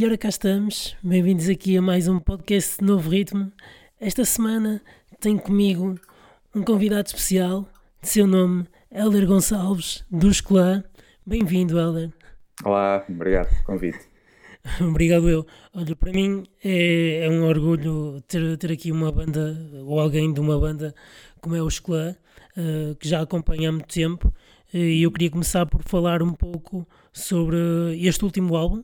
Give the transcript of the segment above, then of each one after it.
E ora cá estamos, bem-vindos aqui a mais um podcast de Novo Ritmo. Esta semana tenho comigo um convidado especial, de seu nome, Helder Gonçalves, do Escolã. Bem-vindo, Helder. Olá, obrigado pelo convite. Obrigado eu. Olha, para mim é, é, um orgulho ter, ter aqui uma banda, ou alguém de uma banda como é o Escolã, uh, que já acompanha há muito tempo, e eu queria começar por falar um pouco sobre este último álbum,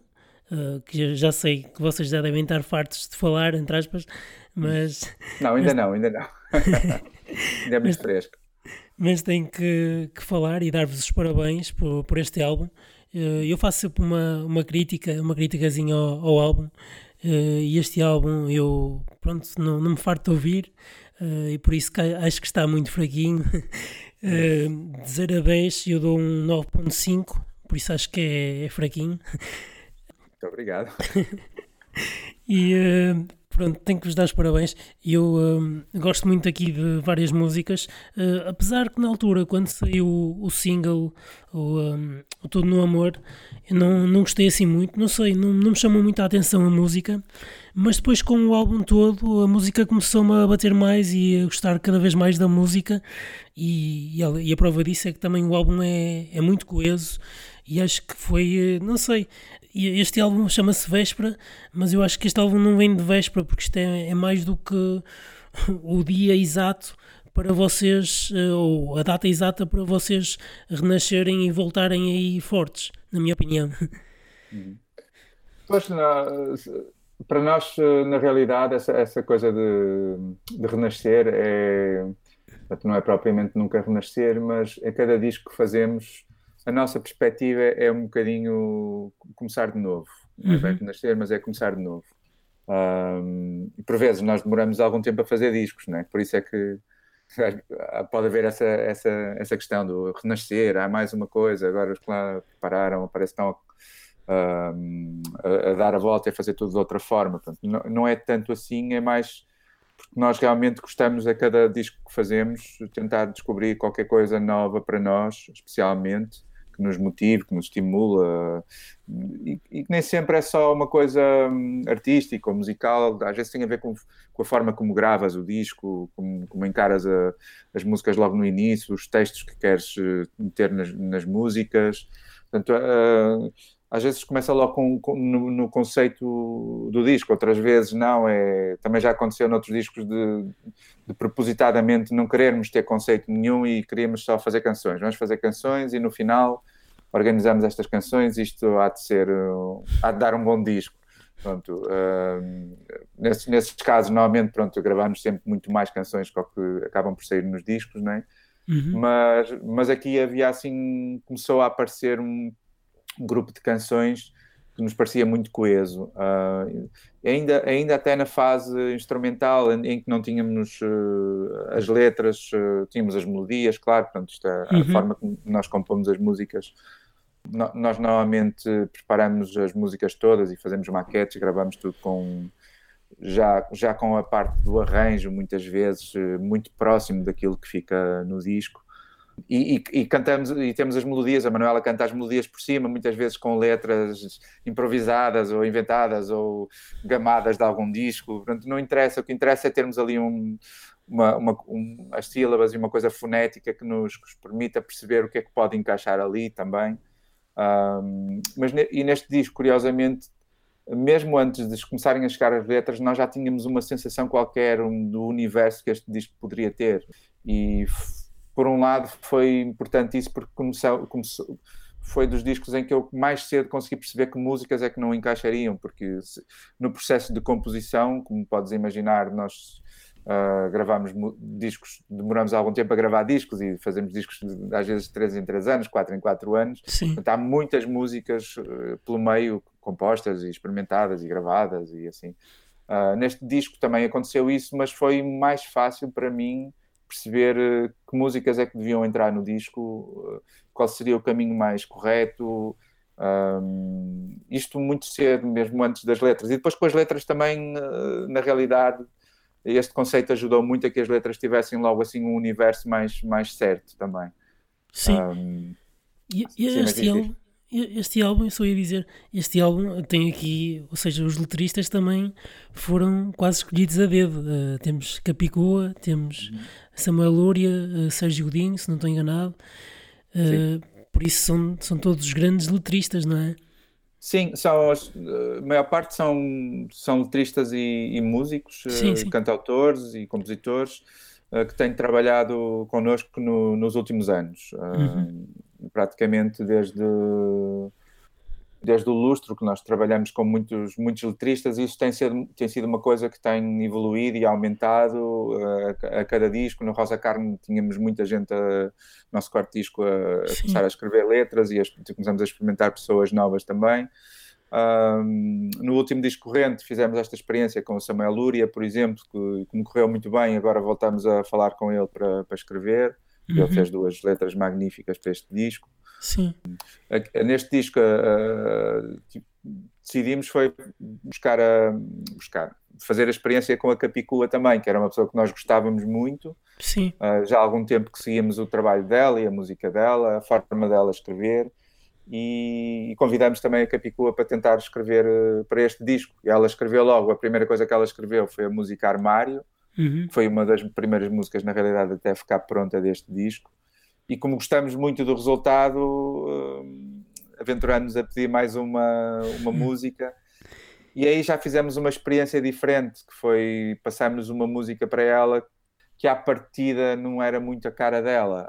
uh, que já sei que vocês já devem estar fartos de falar, entre aspas, mas... Não, ainda mas... não, ainda não. ainda é muito fresco. Mas tenho que, que falar e dar-vos os parabéns por, por este álbum. Uh, eu faço sempre uma, uma crítica, uma criticazinha ao, ao álbum, uh, e este álbum eu, pronto, não, não me farto de ouvir, uh, e por isso que acho que está muito fraquinho. de 0 a 10 eu dou um 9.5, por isso acho que é, é fraquinho. Muito obrigado. e uh, pronto, tenho que vos dar os parabéns. Eu uh, gosto muito aqui de várias músicas, uh, apesar que na altura, quando saiu o, single, o, um, o Todo no Amor, eu não, não gostei assim muito, não sei, não, não me chamou muito a atenção a música, mas depois com o álbum todo, a música começou-me a bater mais e a gostar cada vez mais da música, e, e, a, e a prova disso é que também o álbum é, é muito coeso e acho que foi, não sei, este álbum chama-se Véspera, mas eu acho que este álbum não vem de véspera, porque isto é, é mais do que o dia exato para vocês, eh, ou a data exata para vocês renascerem e voltarem aí fortes, na minha opinião. Uhum. Pois, para nós, eh, na realidade, essa, essa coisa de, de renascer é. Não é propriamente nunca renascer, mas a cada disco que fazemos a nossa perspectiva é um bocadinho começar de novo. Não é uhum. nascer, mas é começar de novo. Um, por vezes nós demoramos algum tempo a fazer discos, não é? Por isso é que pode haver essa, essa, essa questão do renascer, há mais uma coisa, agora os que lá pararam, parece que estão a, a, a, dar a volta e a fazer tudo de outra forma. Portanto, não, não é tanto assim, é mais porque nós realmente gostamos a cada disco que fazemos tentar descobrir qualquer coisa nova para nós, especialmente, que nos motive, que nos estimula, e, e que nem sempre é só uma coisa hum, artística ou musical, às vezes tem a ver com, com a forma como gravas o disco, como, como encaras a, as músicas logo no início, os textos que queres eh, meter nas, nas músicas. Portanto, uh, às vezes começa logo com, com, no, no, conceito do disco, outras vezes não. É, também já aconteceu noutros discos de, de propositadamente não querermos ter conceito nenhum e queríamos só fazer canções. Vamos fazer canções e no final organizamos estas canções. Isto há de ser, há de dar um bom disco. Pronto, uh, nesses, nesses casos, normalmente, pronto, gravamos sempre muito mais canções que, que acabam por sair nos discos, não é? Uhum. Mas, mas aqui havia assim, começou a aparecer um um grupo de canções que nos parecia muito coeso. Uh, ainda, ainda até na fase instrumental, em, em que não tínhamos uh, as letras, uh, tínhamos as melodias, claro, portanto, isto é uhum. a forma como nós compomos as músicas. No, nós normalmente preparamos as músicas todas e fazemos maquetes, gravamos tudo com já, já com a parte do arranjo, muitas vezes muito próximo daquilo que fica no disco. E, e, e, cantamos e temos as melodias, a Manuela canta as melodias por cima, muitas vezes com letras improvisadas ou inventadas ou gamadas de algum disco. Portanto, não interessa, o que interessa é termos ali um, uma, uma um, as sílabas e uma coisa fonética que nos, que nos, permita perceber o que é que pode encaixar ali também. Um, mas e neste disco, curiosamente, mesmo antes de começarem a chegar as letras, nós já tínhamos uma sensação qualquer um, do universo que este disco poderia ter. E por um lado foi importante isso porque começou, começou, foi dos discos em que eu mais cedo consegui perceber que músicas é que não encaixariam, porque se, no processo de composição, como podes imaginar, nós uh, gravamos discos, demoramos algum tempo a gravar discos e fazemos discos às vezes de 3 em 3 anos, 4 em 4 anos. Sim. Então, há muitas músicas uh, pelo meio compostas e experimentadas e gravadas e assim. Uh, neste disco também aconteceu isso, mas foi mais fácil para mim perceber eh, que músicas é que deviam entrar no disco, eh, qual seria o caminho mais correto. Um, isto muito cedo, mesmo antes das letras. E depois com as letras também, eh, na realidade, este conceito ajudou muito a que as letras tivessem logo assim um universo mais, mais certo também. Sim. Um, e, e, este álbum, Este álbum, eu só ia dizer, este álbum tem aqui, ou seja, os letristas também foram quase escolhidos a dedo. Uh, temos Capicua, temos. Samuel Lúria, uh, Sérgio Godinho, se não estou enganado. Uh, por isso são, são todos grandes letristas, não é? Sim, são, a maior parte são, são letristas e, e músicos, sim, sim. cantautores e compositores que têm trabalhado connosco no, nos últimos anos. Uhum praticamente desde, desde o lustro que nós trabalhamos com muitos, muitos letristas, isso tem sido, tem sido uma coisa que tem evoluído e aumentado a, a cada disco. No Rosa Carne tínhamos muita gente, a, nosso quarto disco, a, a começar a escrever letras e a, começamos a experimentar pessoas novas também. Um, no último disco corrente fizemos esta experiência com o Samuel Lúria, por exemplo, que, que me correu muito bem. Agora voltamos a falar com ele para, para escrever. Uhum. Ele fez duas letras magníficas para este disco. Sim. Neste disco uh, decidimos foi buscar a buscar fazer a experiência com a Capicua também, que era uma pessoa que nós gostávamos muito. Sim. Uh, já há algum tempo que seguimos o trabalho dela e a música dela, a forma dela escrever. E, e convidamos também a Capicua para tentar escrever uh, para este disco. E ela escreveu logo, a primeira coisa que ela escreveu foi a música Armário, Uhum. Foi uma das primeiras músicas, na realidade, até ficar pronta deste disco. E como gostamos muito do resultado, uh, aventuramos a pedir mais uma, uma uhum. música. E aí já fizemos uma experiência diferente, que foi passarmos uma música para ela que à partida não era muito a cara dela,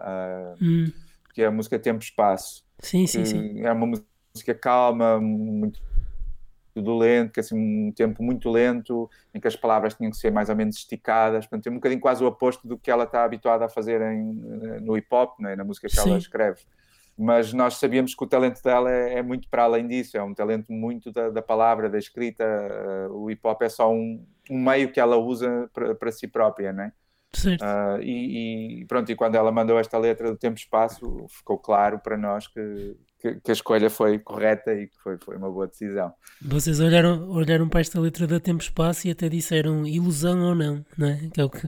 uh, uhum. que é a música Tempo Espaço. Sim, sim, sim. É uma música calma, muito do lento, que é assim um tempo muito lento, em que as palavras tinham que ser mais ou menos esticadas, portanto, é um bocadinho quase o oposto do que ela está habituada a fazer em, no hip hop, né, na música que Sim. ela escreve. Mas nós sabíamos que o talento dela é, é muito para além disso, é um talento muito da, da palavra, da escrita. Uh, o hip hop é só um, um meio que ela usa para si própria, né? Uh, e, e, pronto, e quando ela mandou esta letra do Tempo e Espaço, ficou claro para nós que, que, que, a escolha foi correta e que foi, foi uma boa decisão. Vocês olharam, olharam para esta letra da Tempo e Espaço e até disseram ilusão ou não, não é? Que é o que...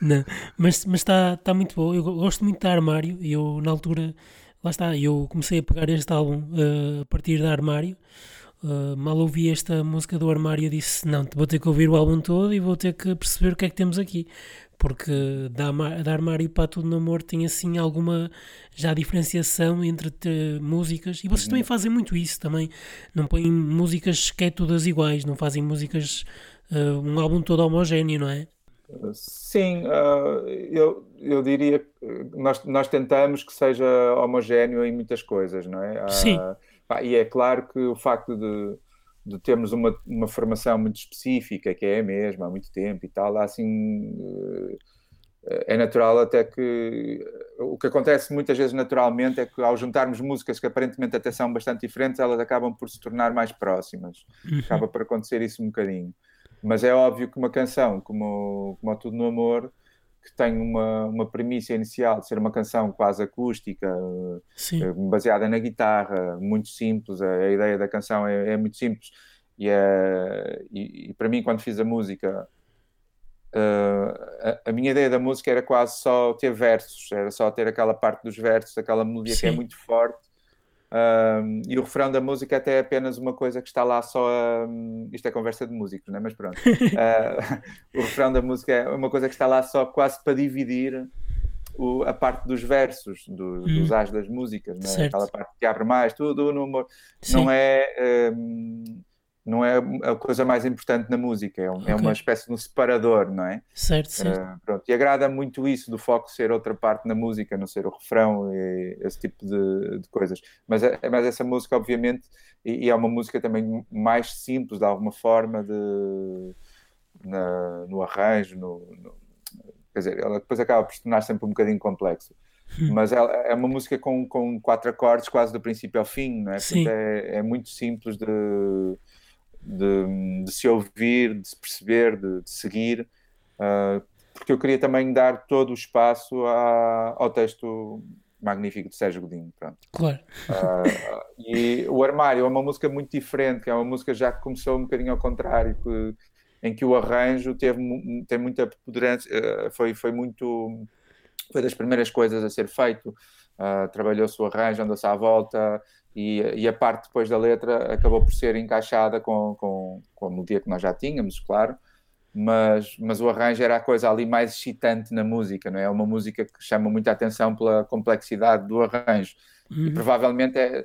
não, mas está tá muito bom. Eu gosto muito da Armário e eu, na altura, lá está, eu comecei a pegar este álbum uh, a partir da Armário. Uh, mal ouvi esta música do armário, disse: Não, vou ter que ouvir o álbum todo e vou ter que perceber o que é que temos aqui porque da, da Armário para Tudo no Amor tem assim alguma já diferenciação entre músicas e vocês também fazem muito isso também, não põem músicas que é todas iguais, não fazem músicas uh, um álbum todo homogéneo, não é? Sim, uh, eu, eu diria que nós, nós tentamos que seja homogéneo em muitas coisas, não é? Uh, Sim. Pá, e é claro que o facto de de termos uma, uma formação muito específica, que é a mesma há muito tempo e tal, assim eh, é natural até que o que acontece muitas vezes naturalmente é que ao juntarmos músicas que aparentemente até são bastante diferentes, elas acabam por se tornar mais próximas. Uhum. Acaba por acontecer isso um bocadinho. Mas é óbvio que uma canção como, como Tudo no Amor que tem uma, uma premissa inicial de ser uma canção quase acústica, Sim. Eh, baseada na guitarra, muito simples, a, a ideia da canção é, é muito simples. E, é, e, e, para mim, quando fiz a música, uh, a, a, minha ideia da música era quase só ter versos, era só ter aquela parte dos versos, aquela melodia Sim. que é muito forte um, e o refrão da música até é apenas uma coisa que está lá só. Um, isto é conversa de músicos, não é? Mas pronto. uh, o refrão da música é uma coisa que está lá só quase para dividir o, a parte dos versos, do, hum. dos as das músicas, não é? aquela parte que abre mais, tudo no humor. Não é. Um, não é a coisa mais importante na música, é, um, okay. é uma espécie de um separador, não é? Certo, certo. Uh, pronto. E agrada muito isso do foco ser outra parte na música, não ser o refrão e esse tipo de, de coisas. Mas, é, mas essa música, obviamente, e, e, é uma música também mais simples, de alguma forma, de, na, no arranjo, no, no, quer dizer, ela depois acaba por se tornar sempre um bocadinho complexo. Hum. Mas ela, é uma música com, com quatro acordes, quase do princípio ao fim, não é? Sim. É, é muito simples de de, de se ouvir, de se perceber, de, de seguir, uh, porque eu queria também dar todo o espaço ao texto magnífico de Sérgio Godinho. Pronto. Claro. Uh, e o Armário é uma música muito diferente, que é uma música já que começou um bocadinho ao contrário, que, em que o arranjo teve, tem muita preponderância, uh, foi, foi muito. Foi das primeiras coisas a ser feito uh, trabalhou-se o arranjo, andou-se à volta e, e, a parte depois da letra acabou por ser encaixada com, com, com a melodia que nós já tínhamos, claro, mas, mas o arranjo era a coisa ali mais excitante na música, não é? É uma música que chama muita atenção pela complexidade do arranjo. Uhum. E provavelmente é,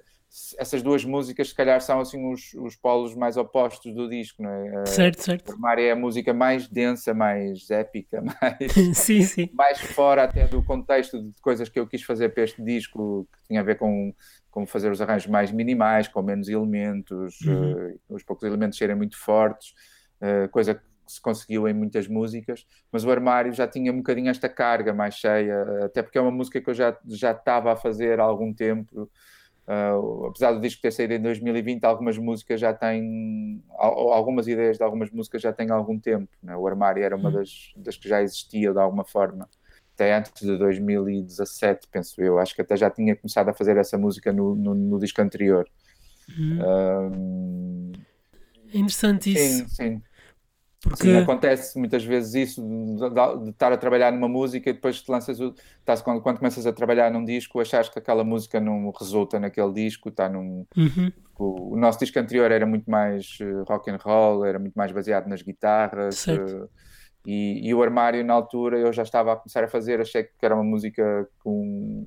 essas duas músicas, se calhar, são assim os, os polos mais opostos do disco, não é? Certo, certo. O Mário é a música mais densa, mais épica, mais, sim, sim. mais fora até do contexto de coisas que eu quis fazer para este disco, que tinha a ver com, com fazer os arranjos mais minimais, com menos elementos, uhum. uh, os poucos elementos serem muito fortes, uh, coisa que se conseguiu em muitas músicas, mas o armário já tinha um bocadinho esta carga mais cheia, até porque é uma música que eu já, já estava a fazer há algum tempo. Uh, apesar do disco ter saído em 2020, algumas músicas já têm, algumas ideias de algumas músicas já têm algum tempo. Né? O armário era uma hum. das, das que já existia de alguma forma, até antes de 2017, penso eu. Acho que até já tinha começado a fazer essa música no, no, no disco anterior. Hum. é interessante isso. Sim, sim. Porque... Sim, acontece muitas vezes isso de, de, de, estar a trabalhar numa música e depois te lanças o, estás, quando, quando começas a trabalhar num disco achas que aquela música não resulta naquele disco está num uhum. o, o, nosso disco anterior era muito mais uh, rock and roll era muito mais baseado nas guitarras uh, e, e, o armário na altura eu já estava a começar a fazer achei que era uma música com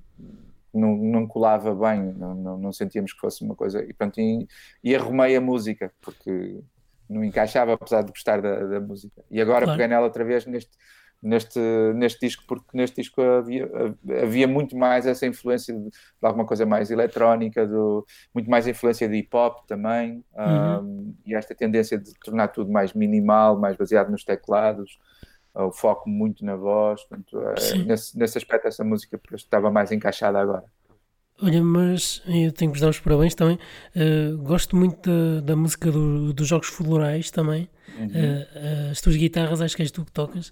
não, não colava bem, não, não, não, sentíamos que fosse uma coisa. E, pronto, e, e arrumei a música, porque não encaixava, apesar de gostar da, da música. E agora claro. peguei nela outra vez neste, neste, neste disco, porque neste disco havia, havia muito mais essa influência de, de alguma coisa mais eletrónica, do, muito mais influência de hip hop também, uhum. um, e esta tendência de tornar tudo mais minimal, mais baseado nos teclados. O foco muito na voz, portanto, é, nesse, nesse aspecto, essa música estava mais encaixada agora. Olha, mas eu tenho que vos dar os parabéns também. Uh, gosto muito da, da música do, dos Jogos Florais também. Uhum. Uh, as tuas guitarras, acho que és tu que tocas,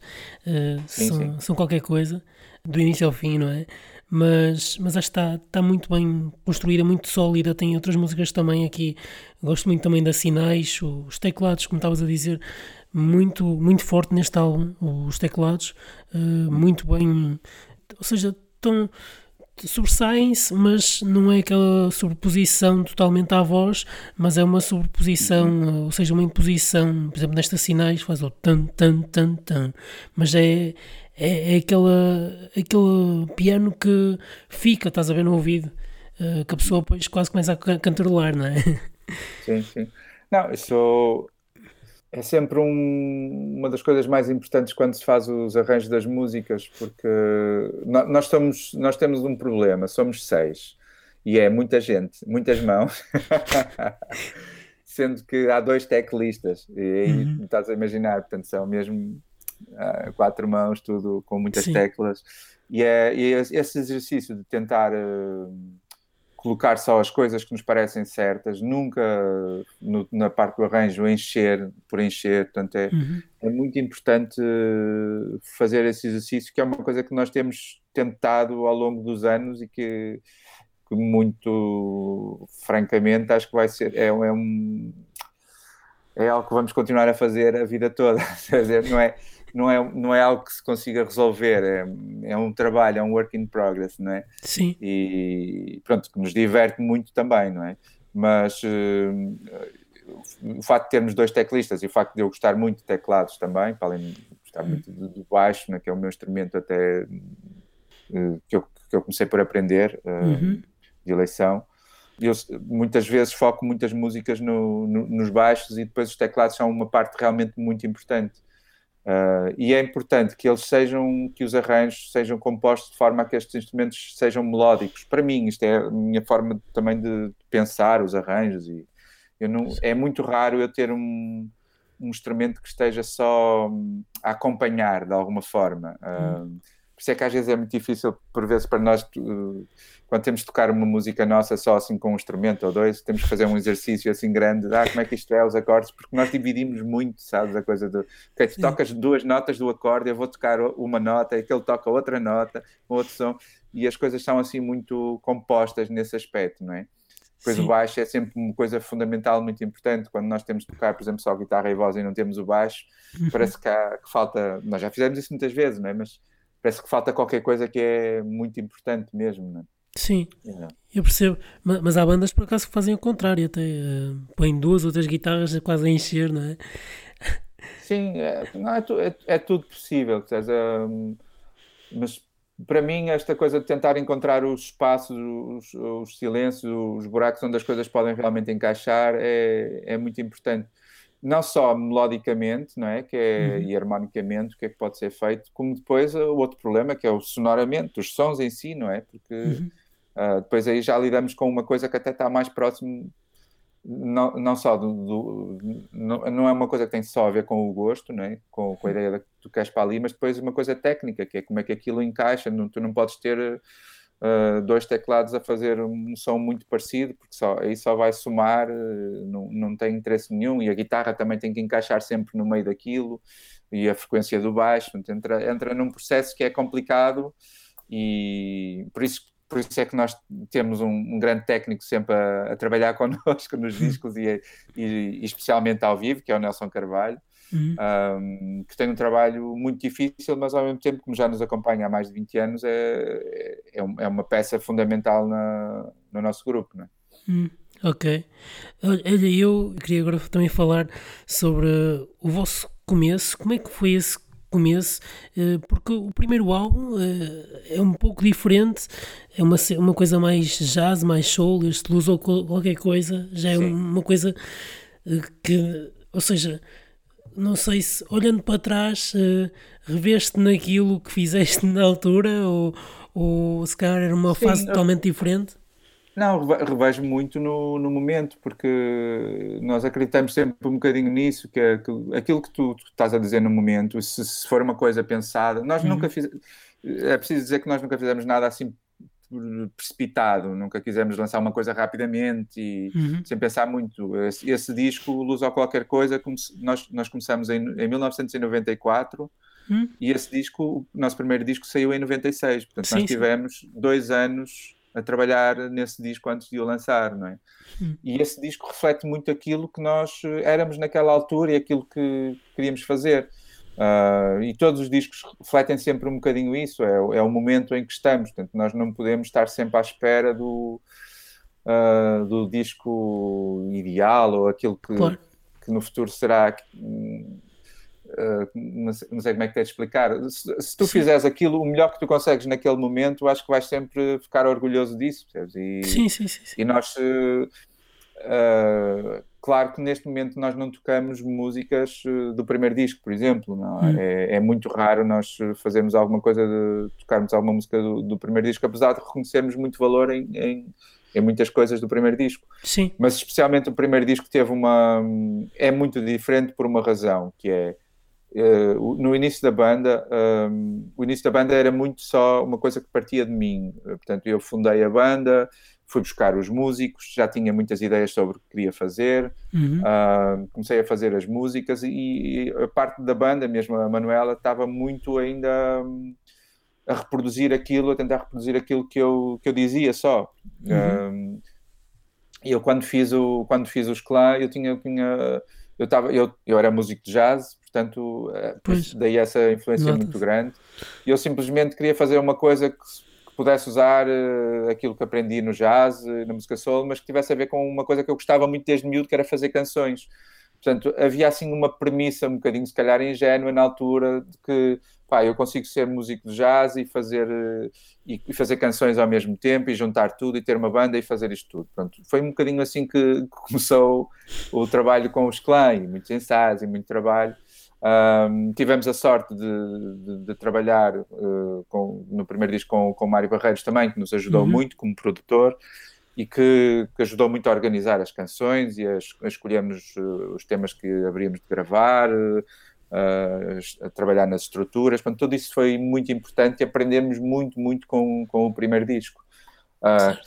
uh, sim, são, sim. são qualquer coisa, do início ao fim, não é? Mas, mas acho que está, está muito bem construída, muito sólida. Tem outras músicas também aqui. Gosto muito também da Sinais, os teclados, como estavas a dizer, muito, muito forte neste álbum. Os teclados, muito bem. Ou seja, estão sobressaem-se, mas não é aquela sobreposição totalmente à voz, mas é uma sobreposição, uhum. ou seja, uma imposição, por exemplo, nestas sinais faz o tan, tan, tan, tan, mas é, é, é aquela, aquele piano que fica, estás a ver no ouvido, eh, que a pessoa depois quase começa a cantarolar, não é? Sim, sim. Não, isso é sempre um, uma das coisas mais importantes quando se faz os arranjos das músicas, porque nós, somos, nós temos um problema, somos seis, e é muita gente, muitas mãos, sendo que há dois teclistas, e aí uhum. estás a imaginar, portanto são mesmo uh, quatro mãos, tudo com muitas Sim. teclas, e, é, e é esse exercício de tentar... Uh, colocar só as coisas que nos parecem certas, nunca no, na parte do arranjo encher por encher, portanto é, uhum. é muito importante fazer esse exercício, que é uma coisa que nós temos tentado ao longo dos anos e que, que muito francamente acho que vai ser, é, é um é algo que vamos continuar a fazer a vida toda, quer dizer, não é não é, não é algo que se consiga resolver, é, é um trabalho, é um work in progress, não é? Sim. E pronto, que nos diverte muito também, não é? Mas uh, o facto de termos dois teclistas e o facto de eu gostar muito de teclados também, para além de gostar uhum. muito do, do baixo, né, que é o meu instrumento até uh, que, eu, que eu comecei por aprender uh, uhum. de eleição. Eu muitas vezes foco muitas músicas no, no, nos baixos e depois os teclados são uma parte realmente muito importante. Uh, e é importante que eles sejam, que os arranjos sejam compostos de forma a que estes instrumentos sejam melódicos. Para mim, isto é a minha forma também de pensar os arranjos. E eu não, é muito raro eu ter um, um instrumento que esteja só a acompanhar de alguma forma. Uh, por isso é que às vezes é muito difícil, por vezes, para nós, quando temos de tocar uma música nossa só assim com um instrumento ou dois, temos que fazer um exercício assim grande, ah, como é que isto é, os acordes, porque nós dividimos muito, sabes, a coisa do, ok, tu tocas duas notas do acorde, eu vou tocar uma nota, e aquele toca outra nota, outro som, e as coisas são assim muito compostas nesse aspecto, não é? Depois Sim. o baixo é sempre uma coisa fundamental, muito importante. Quando nós temos de tocar, por exemplo, só guitarra e voz e não temos o baixo, uhum. parece que, há, que falta. Nós já fizemos isso muitas vezes, não é? Mas parece que falta qualquer coisa que é muito importante mesmo, não é? Sim, yeah. eu percebo. Mas, mas, há bandas por acaso que fazem o contrário, até uh, põem duas ou três guitarras quase a encher, não é? Sim, é, não, é, é, é tudo possível. Um, mas para mim, esta coisa de tentar encontrar os espaços, os, os, silêncios, os buracos onde as coisas podem realmente encaixar é, é muito importante. Não só melodicamente, não é? Que é, uhum. e harmonicamente, o que é que pode ser feito, como depois o outro problema, que é o sonoramente, os sons em si, não é? Porque uhum. uh, depois aí já lidamos com uma coisa que até está mais próximo não, não só do, do, não, não é uma coisa que tem só a ver com o gosto, não é? com, com a ideia que tu queres para ali, mas depois uma coisa técnica, que é como é que aquilo encaixa. Não, tu não podes ter uh, dois teclados a fazer um som muito parecido, porque só, aí só vai somar, uh, não, não tem interesse nenhum, e a guitarra também tem que encaixar sempre no meio daquilo, e a frequência do baixo, entra, entra num processo que é complicado, e por isso por isso é que nós temos um, um grande técnico sempre a, a trabalhar connosco nos discos e, e, e, especialmente ao vivo, que é o Nelson Carvalho, uhum. um, que tem um trabalho muito difícil, mas ao mesmo tempo, como já nos acompanha há mais de 20 anos, é, é, é uma peça fundamental na, no nosso grupo. Não é? Uhum. Ok. Olha, eu queria agora também falar sobre o vosso começo. Como é que foi esse começo, eh, porque o primeiro álbum eh, é um pouco diferente, é uma, uma coisa mais jazz, mais soul, este luz ou qualquer coisa, já é Sim. uma coisa eh, que, ou seja, não sei se olhando para trás reveste naquilo que fizeste na altura ou, ou se calhar era uma Sim, fase totalmente diferente. Não, revejo muito no, no momento, porque nós acreditamos sempre um bocadinho nisso, que, é, que aquilo que tu, tu, estás a dizer no momento, se, se for uma coisa pensada, nós uhum. nunca fizemos, é preciso dizer que nós nunca fizemos nada assim precipitado, nunca quisemos lançar uma coisa rapidamente e uhum. sem pensar muito. Esse, esse disco, Luz ou Qualquer Coisa, nós, nós começamos em, em 1994 uhum. e esse disco, o nosso primeiro disco saiu em 96, portanto sim, nós tivemos sim. dois anos a trabalhar nesse disco antes de o lançar, não é? Hum. E esse disco reflete muito aquilo que nós eh, éramos naquela altura e aquilo que queríamos fazer. Uh, e todos os discos refletem sempre um bocadinho isso, é, é, o momento em que estamos, portanto, nós não podemos estar sempre à espera do, uh, do disco ideal ou aquilo que, claro. que no futuro será. Uh, não, sei, não, sei, como é que te de explicar. Se, se tu Sim. fizeres aquilo, o melhor que tu consegues naquele momento, acho que vais sempre ficar orgulhoso disso. E, sim, sim, sim, E nós, uh, uh, claro que neste momento nós não tocamos músicas do primeiro disco, por exemplo. Não? Hum. É, é, muito raro nós fazermos alguma coisa de tocarmos alguma música do, do primeiro disco, apesar de reconhecermos muito valor em, em em muitas coisas do primeiro disco. Sim. Mas especialmente o primeiro disco teve uma é muito diferente por uma razão, que é Uh, no início da banda, um, o início da banda era muito só uma coisa que partia de mim. Portanto, eu fundei a banda, fui buscar os músicos, já tinha muitas ideias sobre o que queria fazer, uhum. uh, comecei a fazer as músicas e, e, a parte da banda, mesmo a Manuela, estava muito ainda um, a reproduzir aquilo, a tentar reproduzir aquilo que eu, que eu dizia só. Uhum. Um, e eu quando fiz o quando fiz os clã, eu tinha, eu tinha eu, tava, eu, eu era músico de jazz, portanto, eh, pois. daí essa influência muito grande. E eu simplesmente queria fazer uma coisa que pudesse usar uh, aquilo que aprendi no jazz, uh, na música soul, mas que tivesse a ver com uma coisa que eu gostava muito desde miúdo, que era fazer canções. Portanto, havia assim uma premissa um bocadinho, se calhar, ingênua na altura, de que pá, eu consigo ser músico de jazz e fazer, e, e, fazer canções ao mesmo tempo e juntar tudo e ter uma banda e fazer isto tudo. Pronto, foi um bocadinho assim que, começou o trabalho com os clãs, muitos ensaios e muito trabalho. Um, tivemos a sorte de, de, de trabalhar uh, com, no primeiro disco com, com Mário Barreiros também, que nos ajudou uhum. muito como produtor e que, que, ajudou muito a organizar as canções e a, a escolhermos uh, os temas que haveríamos de gravar, uh, a trabalhar nas estruturas. Portanto, tudo isso foi muito importante e aprendemos muito, muito com, com o primeiro disco. Uh,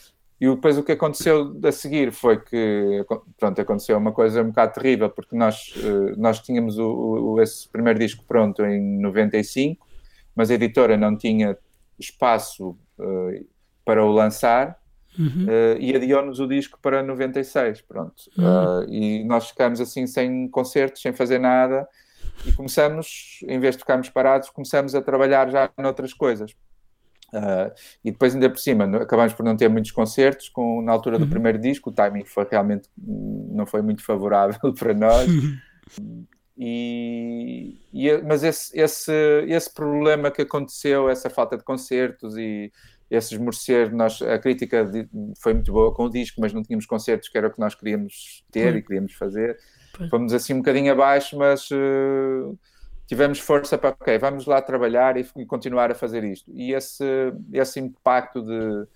e depois o que aconteceu a seguir foi que, pronto, aconteceu uma coisa um bocado terrível, porque nós, nós tínhamos o, o, esse primeiro disco pronto em 95, mas a editora não tinha espaço uh, para o lançar Uhum. Uh, e adiou-nos o disco para 96, pronto. Uhum. Uh, e nós ficamos assim sem concertos, sem fazer nada, e começamos, em vez de ficarmos parados, começamos a trabalhar já noutras coisas. Uh, e depois, ainda por cima, acabamos por não ter muitos concertos. Com, na altura do uhum. primeiro disco, o timing foi realmente não foi muito favorável para nós. E, e, mas esse, esse, esse problema que aconteceu, essa falta de concertos e esse esmorecer, nós, a crítica de, foi muito boa com o disco, mas não tínhamos concertos que era o que nós queríamos ter e queríamos fazer. Fomos assim um bocadinho abaixo, mas uh, tivemos força para, ok, vamos lá trabalhar e, continuar a fazer isto. E esse, esse impacto de,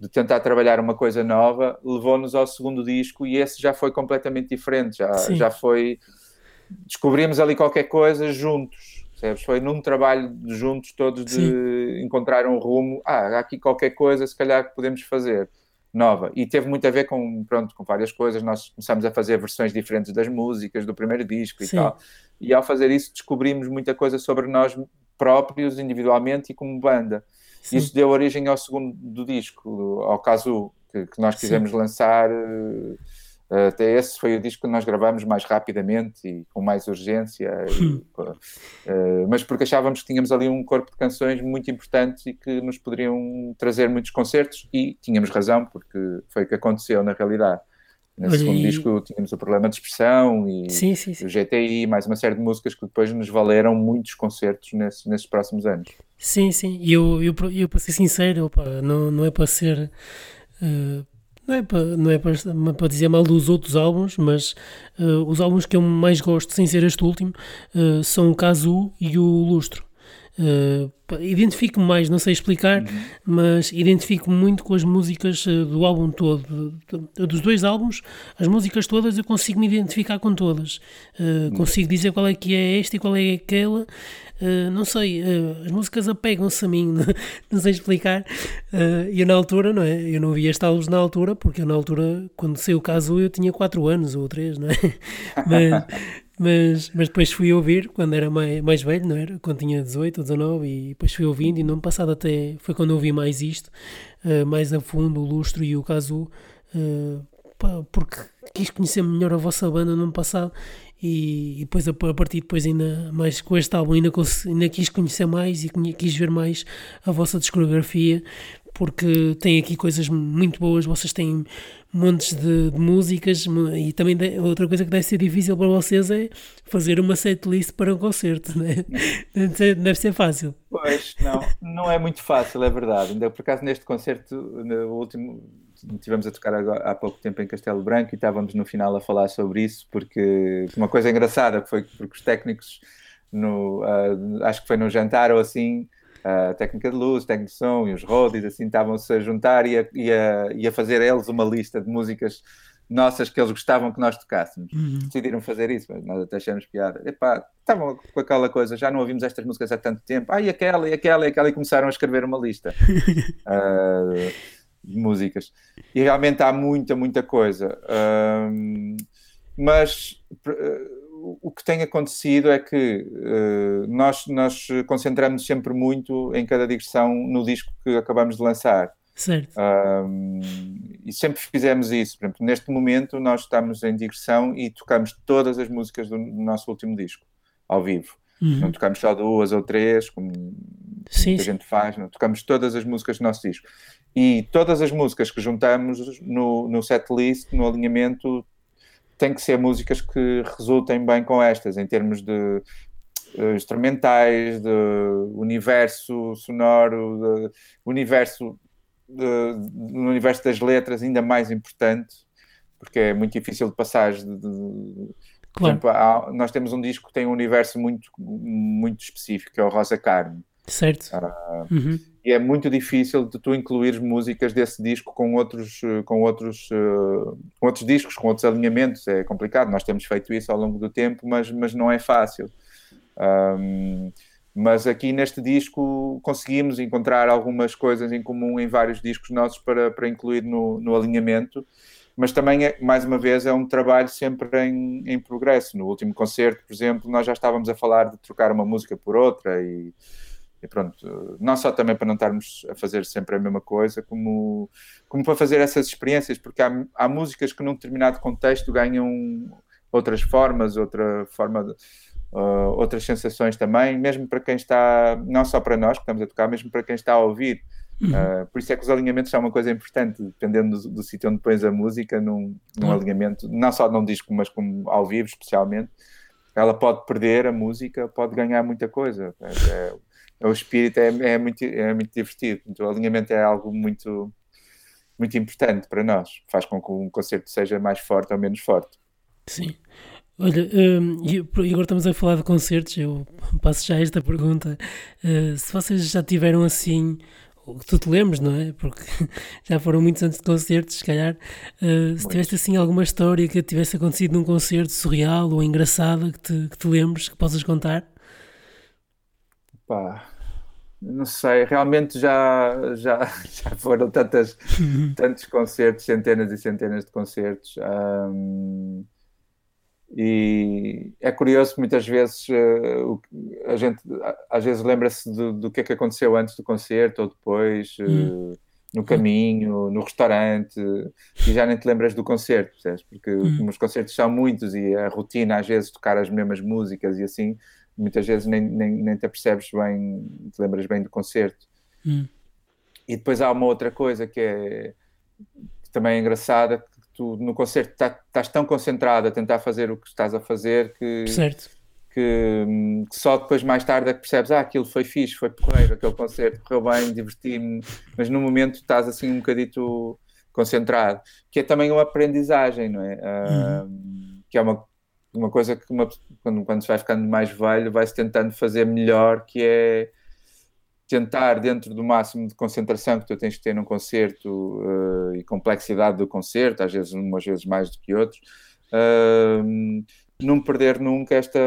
de tentar trabalhar uma coisa nova levou-nos ao segundo disco e esse já foi completamente diferente, já, já foi... Descobrimos ali qualquer coisa juntos, percebes? Foi num trabalho de juntos todos de Sim. encontrar um rumo, ah, há aqui qualquer coisa se calhar que podemos fazer nova e teve muito a ver com pronto com várias coisas nós começamos a fazer versões diferentes das músicas do primeiro disco Sim. e tal e ao fazer isso descobrimos muita coisa sobre nós próprios individualmente e como banda Sim. isso deu origem ao segundo disco ao caso que, que nós quisemos Sim. lançar até esse foi o disco que nós gravamos mais rapidamente e com mais urgência, e, uh, mas porque achávamos que tínhamos ali um corpo de canções muito importantes e que nos poderiam trazer muitos concertos, e tínhamos razão, porque foi o que aconteceu na realidade. Nesse Olha, segundo e... disco tínhamos o problema de expressão e sim, sim, sim. o GTI, mais uma série de músicas que depois nos valeram muitos concertos nesses, nesses próximos anos. Sim, sim, e eu, eu, eu, para ser sincero, opa, não, não é para ser. Uh não é para, não é para, para dizer mal dos outros álbuns, mas uh, os álbuns que eu mais gosto, sem ser este último, uh, são o Casu e o Lustro. Uh, identifico mais, não sei explicar, uhum. mas identifico muito com as músicas do álbum todo. Dos dois álbuns, as músicas todas eu consigo me identificar com todas. Uh, consigo dizer qual é que é esta e qual é aquela. Uh, não sei, uh, as músicas apegam-se a mim, não, sei explicar. E eu na altura, não é? Eu não vi este álbum na altura, porque eu na altura, quando saiu o caso, eu tinha 4 anos ou 3, não é? Mas, mas, mas depois fui ouvir quando era mais, mais velho, não era? Quando tinha 18 ou 19, e depois fui ouvindo, e no ano passado até foi quando ouvi mais isto, mais a fundo, o Lustro e o caso porque quis conhecer melhor a vossa banda no ano passado e, e depois a, a, partir depois ainda mais com este álbum ainda, ainda quis conhecer mais e quis ver mais a vossa discografia porque tem aqui coisas muito boas, vocês têm montes de, de músicas e também de, outra coisa que deve ser difícil para vocês é fazer uma setlist para um concerto, né? deve, ser, deve ser fácil. Pois, não, não é muito fácil, é verdade. Ainda por acaso neste concerto, no último tivemos a tocar há pouco tempo em Castelo Branco e estávamos no final a falar sobre isso, porque uma coisa engraçada foi porque os técnicos, no, uh, acho que foi no jantar ou assim, a técnica de luz, técnica de som e os roadies assim estavam-se a juntar e a, e, a, e a fazer eles uma lista de músicas nossas que eles gostavam que nós tocássemos. Uhum. Decidiram fazer isso, mas nós até achamos piada. Epá, estavam com aquela coisa, já não ouvimos estas músicas há tanto tempo. Ah, e aquela, e aquela, e aquela, e começaram a escrever uma lista. uh, de músicas. E realmente há muita, muita coisa. Mas uh, o que tem acontecido é que uh, nós, nós concentramos sempre muito em cada digressão no disco que acabamos de lançar. Certo. Um, e sempre fizemos isso. Por exemplo, neste momento nós estamos em digressão e tocamos todas as músicas do nosso último disco, ao vivo. Uhum. Não tocamos só duas ou três, como sim, muita sim. gente faz, não tocamos todas as músicas do nosso disco. E todas as músicas que juntamos no, no setlist, no alinhamento, têm que ser músicas que resultem bem com estas, em termos de uh, instrumentais, de universo sonoro, de universo, de, no universo das letras, ainda mais importante, porque é muito difícil de passar de, de Claro. Exemplo, há, nós temos um disco que tem um universo muito, muito específico, que é o Rosa Carne. Certo. Uh, uhum. E é muito difícil de tu incluir músicas desse disco com outros, com, outros, uh, com outros discos, com outros alinhamentos. É complicado. Nós temos feito isso ao longo do tempo, mas, mas não é fácil. Um, mas aqui neste disco conseguimos encontrar algumas coisas em comum em vários discos nossos para, para incluir no, no alinhamento mas também, é, mais uma vez, é um trabalho sempre em, em progresso. No último concerto, por exemplo, nós já estávamos a falar de trocar uma música por outra e, e pronto, não só também para não estarmos a fazer sempre a mesma coisa, como, como para fazer essas experiências, porque há, há músicas que num determinado contexto ganham outras formas, outra forma de, uh, outras sensações também, mesmo para quem está, não só para nós que estamos a tocar, mesmo para quem está a ouvir. Uhum. Uh, por isso é que os alinhamentos são uma coisa importante, dependendo do, do sítio onde pões a música, num, num uhum. alinhamento, não só num disco, mas como ao vivo, especialmente. Ela pode perder a música, pode ganhar muita coisa. É, é, o espírito é, é, muito, é muito divertido. Então, o alinhamento é algo muito, muito importante para nós. Faz com que um concerto seja mais forte ou menos forte. Sim. Olha, um, e agora estamos a falar de concertos, eu passo já esta pergunta. Uh, se vocês já tiveram assim, que tu te lembres, não é? Porque já foram muitos anos de concertos, se calhar. Uh, se tiveste assim alguma história que tivesse acontecido num concerto surreal ou engraçada que te, que te lembres, que possas contar? Pá, não sei, realmente já, já, já foram tantas, tantos concertos, centenas e centenas de concertos. Um, e é curioso que muitas vezes uh, a gente às vezes lembra-se do, do, que é que aconteceu antes do concerto ou depois, uh, no caminho, no restaurante, e já nem te lembras do concerto, percebes? Porque os concertos são muitos e a rotina às vezes tocar as mesmas músicas e assim, muitas vezes nem, nem, nem te apercebes bem, te lembras bem do concerto. E depois há uma outra coisa que é que também é engraçada, tu no concerto tá, estás tão concentrado a tentar fazer o que estás a fazer que, que, que só depois mais tarde é que percebes, ah, aquilo foi fixe, foi porreiro, aquele concerto correu bem, diverti-me, mas no momento estás assim um bocadito concentrado, que é também uma aprendizagem, não é? Uhum. que é uma, uma coisa que uma, quando, quando se vai ficando mais velho vai-se tentando fazer melhor, que é tentar, dentro do máximo de concentração que tu tens que ter num concerto uh, e complexidade do concerto, às vezes umas vezes mais do que outros, uh, não perder nunca esta,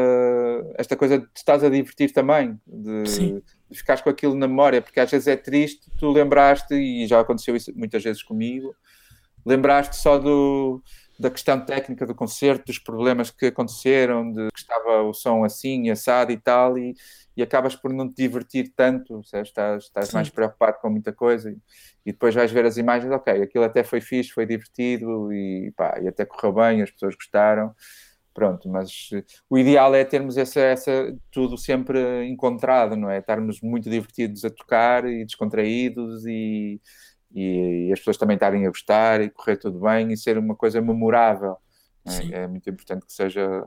esta coisa de estás a divertir também, de, de ficares com aquilo na memória, porque às vezes é triste, tu lembraste, e já aconteceu isso muitas vezes comigo, lembraste só do, da questão técnica do concerto, dos problemas que aconteceram, de que estava o som assim, assado e tal, e, e acabas por não te divertir tanto, estás, estás mais preocupado com muita coisa e, e, depois vais ver as imagens, ok, aquilo até foi fixe, foi divertido e, pá, e até correu bem, as pessoas gostaram, pronto, mas o ideal é termos essa, essa tudo sempre encontrado, não é? Estarmos muito divertidos a tocar e descontraídos e, e, e as pessoas também estarem a gostar e correr tudo bem e ser uma coisa memorável. É? é? muito importante que seja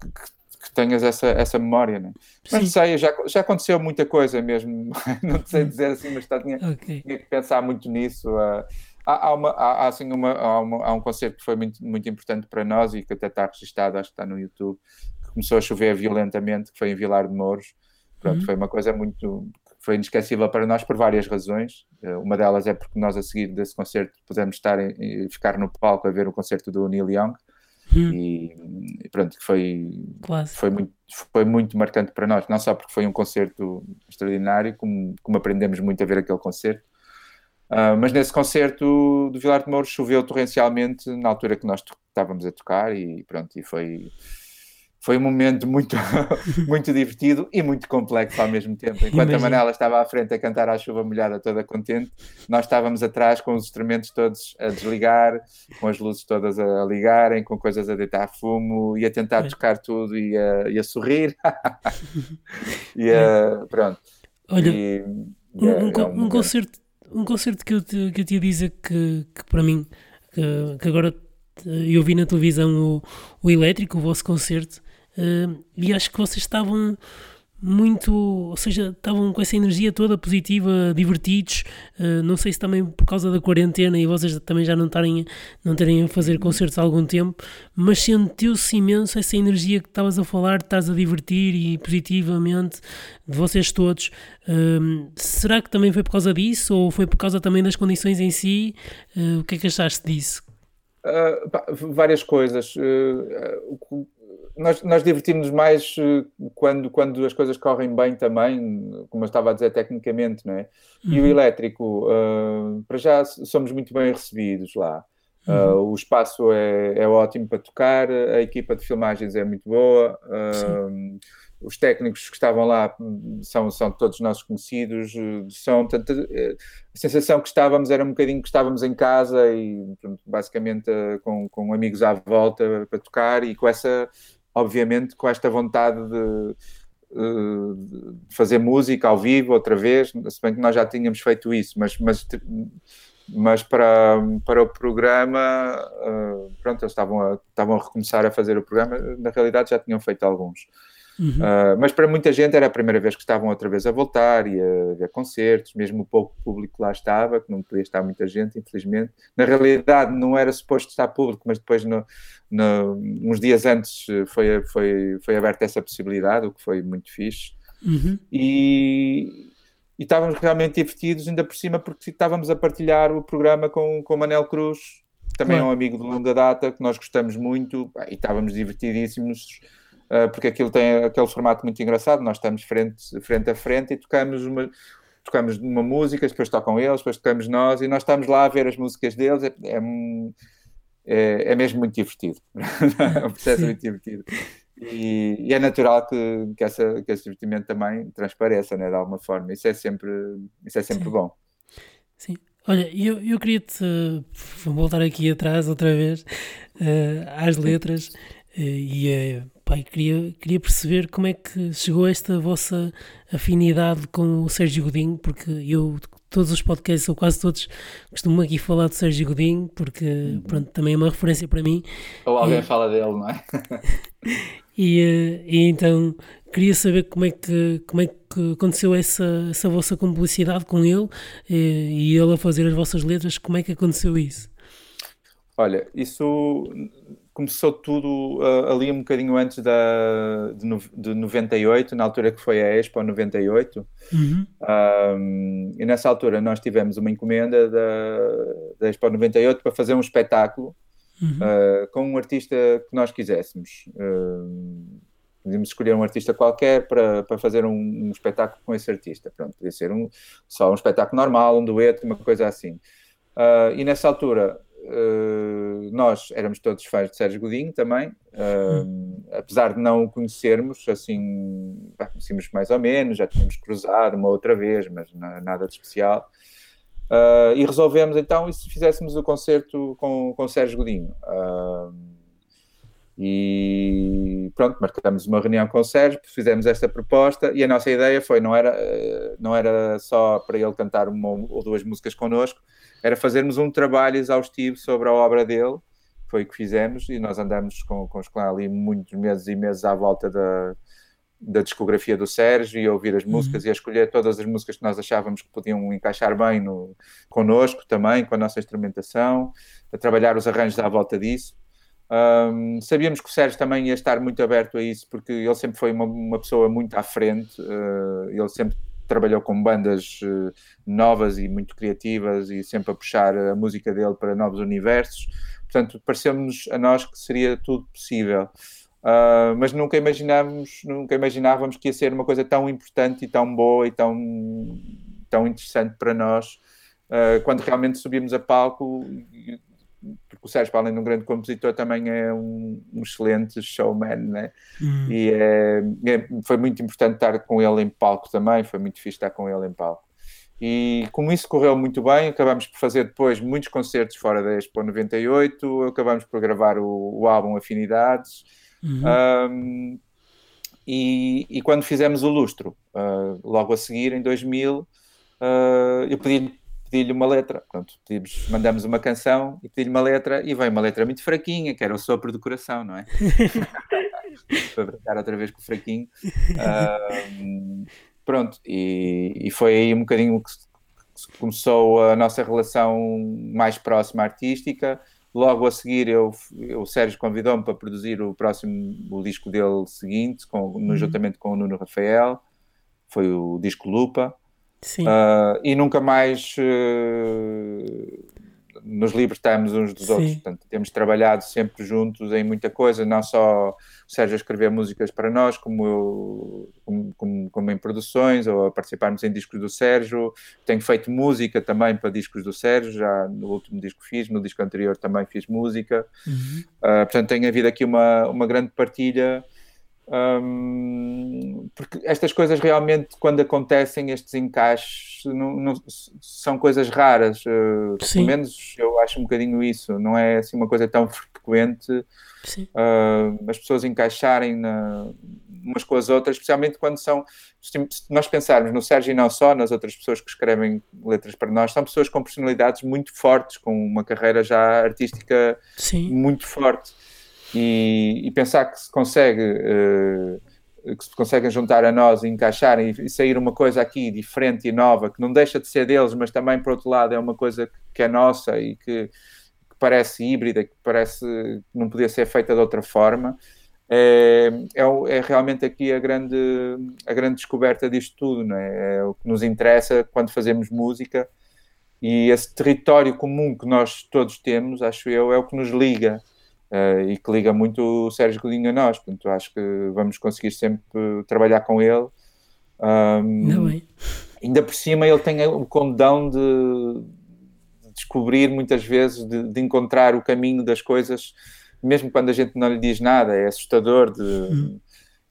que que tenhas essa, essa memória, né? Mas não sei, já, já aconteceu muita coisa mesmo, não sei dizer assim, mas tá, tinha, okay. tinha que pensar muito nisso. Uh, há, há, uma, há, assim uma, há, uma, há, um concerto que foi muito, muito importante para nós e que até está registado, acho que está no YouTube, que começou a chover violentamente, que foi em Vilar de Mouros. Pronto, uhum. foi uma coisa muito foi inesquecível para nós por várias razões. Uh, uma delas é porque nós a seguir desse concerto pudemos estar e ficar no palco a ver o concerto do Neil Young Hum. E, pronto, foi, foi, muito, foi muito marcante para nós, não só porque foi um concerto extraordinário, como, como aprendemos muito a ver aquele concerto, uh, mas nesse concerto do Vilar de Mouros choveu torrencialmente na altura que nós estávamos a tocar e pronto, e foi foi um momento muito, muito divertido e muito complexo ao mesmo tempo. Enquanto Imagina. a Manela estava à frente a cantar à chuva molhada, toda contente, nós estávamos atrás com os instrumentos todos a desligar, com as luzes todas a ligarem, com coisas a deitar fumo e a tentar é. tocar tudo e a, e a sorrir. e a, pronto. Olha, e, um, é, um, é um, um concerto, um concerto que eu te, que eu te ia dizer que, que para mim, que, que agora eu vi na televisão o, o Elétrico, o vosso concerto, Uh, e acho que vocês estavam muito, ou seja, estavam com essa energia toda positiva, divertidos. Uh, não sei se também por causa da quarentena e vocês também já não estarem não terem a fazer concertos há algum tempo, mas sentiu-se imenso essa energia que estavas a falar, estás a divertir e positivamente de vocês todos. Uh, será que também foi por causa disso ou foi por causa também das condições em si? Uh, o que é que achaste disso? várias coisas nós, nós divertimos mais eh, quando, quando as coisas correm bem também, como eu estava a dizer, tecnicamente, não é? E uhum. o elétrico, uh, para já somos muito bem recebidos lá. Uh, o espaço é, é ótimo para tocar, a equipa de filmagens é muito boa, uh, os técnicos que estavam lá são, são todos nossos conhecidos, são tanto, a sensação que estávamos era um bocadinho que estávamos em casa e pronto, basicamente com, com amigos à volta para tocar e com essa obviamente, com esta vontade de, de fazer música ao vivo outra vez, se bem que nós já tínhamos feito isso, mas, mas, mas para, para o programa, pronto, eles estavam a, estavam a recomeçar a fazer o programa, na realidade já tinham feito alguns. Uhum. Uh, mas para muita gente era a primeira vez que estavam outra vez a voltar e a ver concertos, mesmo o pouco público lá estava, que não podia estar muita gente, infelizmente. Na realidade, não era suposto estar público, mas depois, no, no, uns dias antes, foi, foi, foi aberta essa possibilidade, o que foi muito fixe. Uhum. E, e estávamos realmente divertidos, ainda por cima, porque estávamos a partilhar o programa com, com o Manel Cruz, que também é um amigo de longa data, que nós gostamos muito, e estávamos divertidíssimos porque aquilo tem aquele formato muito engraçado. Nós estamos frente, frente a frente e tocamos uma, tocamos uma música, depois tocam eles, depois tocamos nós e nós estamos lá a ver as músicas deles. É, é, é, é mesmo muito divertido. é um processo Sim. muito divertido. E, e, é natural que, que, essa, que esse divertimento também transpareça, né, de alguma forma. Isso é sempre, isso é sempre Sim. bom. Sim. Olha, eu, eu queria-te voltar aqui atrás outra vez uh, às letras uh, e pai, queria, queria perceber como é que chegou esta vossa afinidade com o Sérgio Godinho, porque eu, todos os podcasts, ou quase todos, costumo aqui falar do Sérgio Godinho, porque uhum. pronto, também é uma referência para mim. Ou alguém fala dele, não é? e, eh, e, então queria saber como é que, como é que aconteceu essa, essa vossa cumplicidade com ele e, eh, e ele a fazer as vossas letras, como é que aconteceu isso? Olha, isso começou tudo uh, ali um bocadinho antes da, de, no, de 98, na altura que foi a Expo 98. Uhum. Um, e nessa altura nós tivemos uma encomenda da, da Expo 98 para fazer um espetáculo uhum. uh, com um artista que nós quiséssemos. Uh, podíamos escolher um artista qualquer para, para fazer um, um, espetáculo com esse artista. Pronto, podia ser um, só um espetáculo normal, um dueto, uma coisa assim. Uh, e nessa altura Uh, nós éramos todos fãs de Sérgio Godinho também, uh, apesar de não o conhecermos, assim, conhecíamos mais ou menos, já tínhamos cruzado uma outra vez, mas nada de especial. Uh, e resolvemos então, e se fizéssemos o concerto com, com Sérgio Godinho? e pronto, marcamos uma reunião com o Sérgio, fizemos esta proposta e a nossa ideia foi, não era, não era só para ele cantar uma ou duas músicas connosco, era fazermos um trabalho exaustivo sobre a obra dele, foi o que fizemos, e nós andamos com, com os clãs ali muitos meses e meses à volta da, da discografia do Sérgio e a ouvir as uhum. músicas uhum. e a escolher todas as músicas que nós achávamos que podiam encaixar bem no, connosco também, com a nossa instrumentação, a trabalhar os arranjos à volta disso. Um, sabíamos que o Sérgio também ia estar muito aberto a isso, porque ele sempre foi uma, uma pessoa muito à frente, uh, ele sempre trabalhou com bandas uh, novas e muito criativas e sempre a puxar a música dele para novos universos. Portanto, pareceu-nos a nós que seria tudo possível. Uh, mas nunca imaginávamos, nunca imaginávamos que ia ser uma coisa tão importante e tão boa e tão, tão interessante para nós. Uh, quando realmente subimos a palco, o Sérgio, para além de um grande compositor, também é um, um excelente showman, né? Hum. E é, é, foi muito importante estar com ele em palco também, foi muito difícil estar com ele em palco. E como isso correu muito bem, acabamos por fazer depois muitos concertos fora da Expo 98, acabamos por gravar o, o álbum Afinidades. Uhum. Um, e, e, quando fizemos o Lustro, uh, logo a seguir, em 2000, uh, ah, eu pedi pedi-lhe uma letra. Pronto, pedimos, mandamos uma canção e pedi-lhe uma letra e veio uma letra muito fraquinha, que era o sopro do coração, não é? Para brincar outra vez com o fraquinho. Uh, pronto, e, e, foi aí um bocadinho que começou a nossa relação mais próxima artística. Logo a seguir, eu, eu o Sérgio convidou-me para produzir o próximo o disco dele seguinte, com, no, uhum. juntamente com o Nuno Rafael. Foi o disco Lupa. Uh, e nunca mais uh, nos libertamos uns dos Sim. outros. Portanto, temos trabalhado sempre juntos em muita coisa, não só o Sérgio a escrever músicas para nós, como, eu, como, como, como, em produções, ou a participarmos em discos do Sérgio. Tenho feito música também para discos do Sérgio, já no último disco fiz, no disco anterior também fiz música. Uhum. Uh, portanto, tem havido aqui uma, uma grande partilha Um, porque estas coisas realmente, quando acontecem, estes encaixes, não, não, são coisas raras. Uh, pelo menos eu acho um bocadinho isso. Não é assim uma coisa tão frequente uh, as pessoas encaixarem na, umas com as outras, especialmente quando são. Se nós pensarmos no Sérgio e não só, nas outras pessoas que escrevem letras para nós, são pessoas com personalidades muito fortes, com uma carreira já artística Sim. muito forte. E, e, pensar que se consegue. Uh, que se conseguem juntar a nós e encaixar e, sair uma coisa aqui diferente e nova, que não deixa de ser deles, mas também, por outro lado, é uma coisa que é nossa e que, que parece híbrida, que parece não podia ser feita de outra forma é, é, é, realmente aqui a grande, a grande descoberta disto tudo, não é? é? o que nos interessa quando fazemos música e esse território comum que nós todos temos, acho eu, é o que nos liga uh, e que liga muito o Sérgio Godinho a nós, portanto acho que vamos conseguir sempre trabalhar com ele. Um, não é? Ainda por cima ele tem o condão de, de descobrir muitas vezes, de, de encontrar o caminho das coisas mesmo quando a gente não lhe diz nada, é assustador de uhum.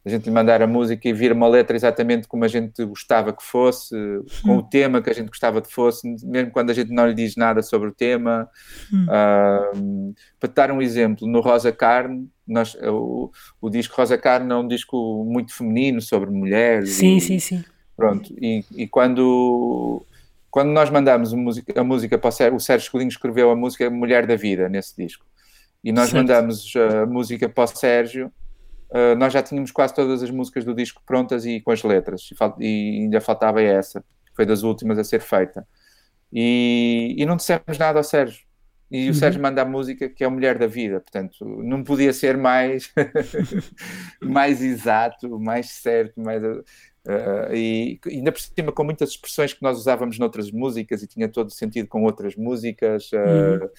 A gente lhe mandar a música e vir uma letra exatamente como a gente gostava que fosse, com o tema que a gente gostava que fosse, mesmo quando a gente não lhe diz nada sobre o tema. Uhum. Uh, para te dar um exemplo, no Rosa Carne, nós, o, o disco Rosa Carne é um disco muito feminino sobre mulheres. Sim, e, sim, sim. Pronto, e, e quando quando nós mandamos a música, a música para o Sérgio, o Sérgio Escudinho escreveu a música Mulher da Vida nesse disco. E nós certo. mandamos a música para o Sérgio. Uh, nós já tínhamos quase todas as músicas do disco prontas e com as letras, e, e ainda faltava essa, foi das últimas a ser feita. E, e não dissemos nada ao Sérgio. E o uhum. Sérgio manda a música que é a Mulher da Vida, portanto, não podia ser mais, mais exato, mais certo, mais. Uh, e ainda por cima com muitas expressões que nós usávamos noutras músicas e tinha todo sentido com outras músicas. Uh, uhum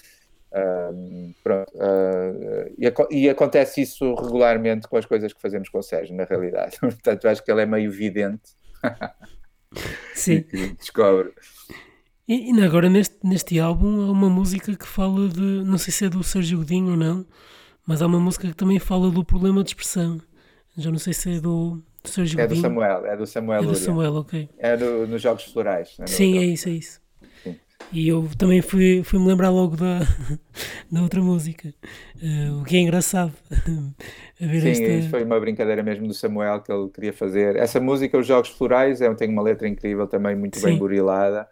pronto, uh, e, e, acontece isso regularmente com as coisas que fazemos com o Sérgio, na realidade. Portanto, acho que ele é meio vidente. Sim. descobre. E, e, agora neste, neste álbum há uma música que fala de. Não sei se é do Sérgio Godinho ou não, mas há uma música que também fala do problema de expressão. Já não sei se é do, do Sérgio é Godinho. É do Samuel, é do Samuel. É do Samuel, ok. É do, nos Jogos Florais. É Sim, é isso, é isso. E eu também fui, fui me lembrar logo da, da outra música, uh, o que é engraçado. a ver Sim, esta... foi uma brincadeira mesmo do Samuel que ele queria fazer. Essa música, Os Jogos Florais, é, tem uma letra incrível também, muito Sim. bem burilada.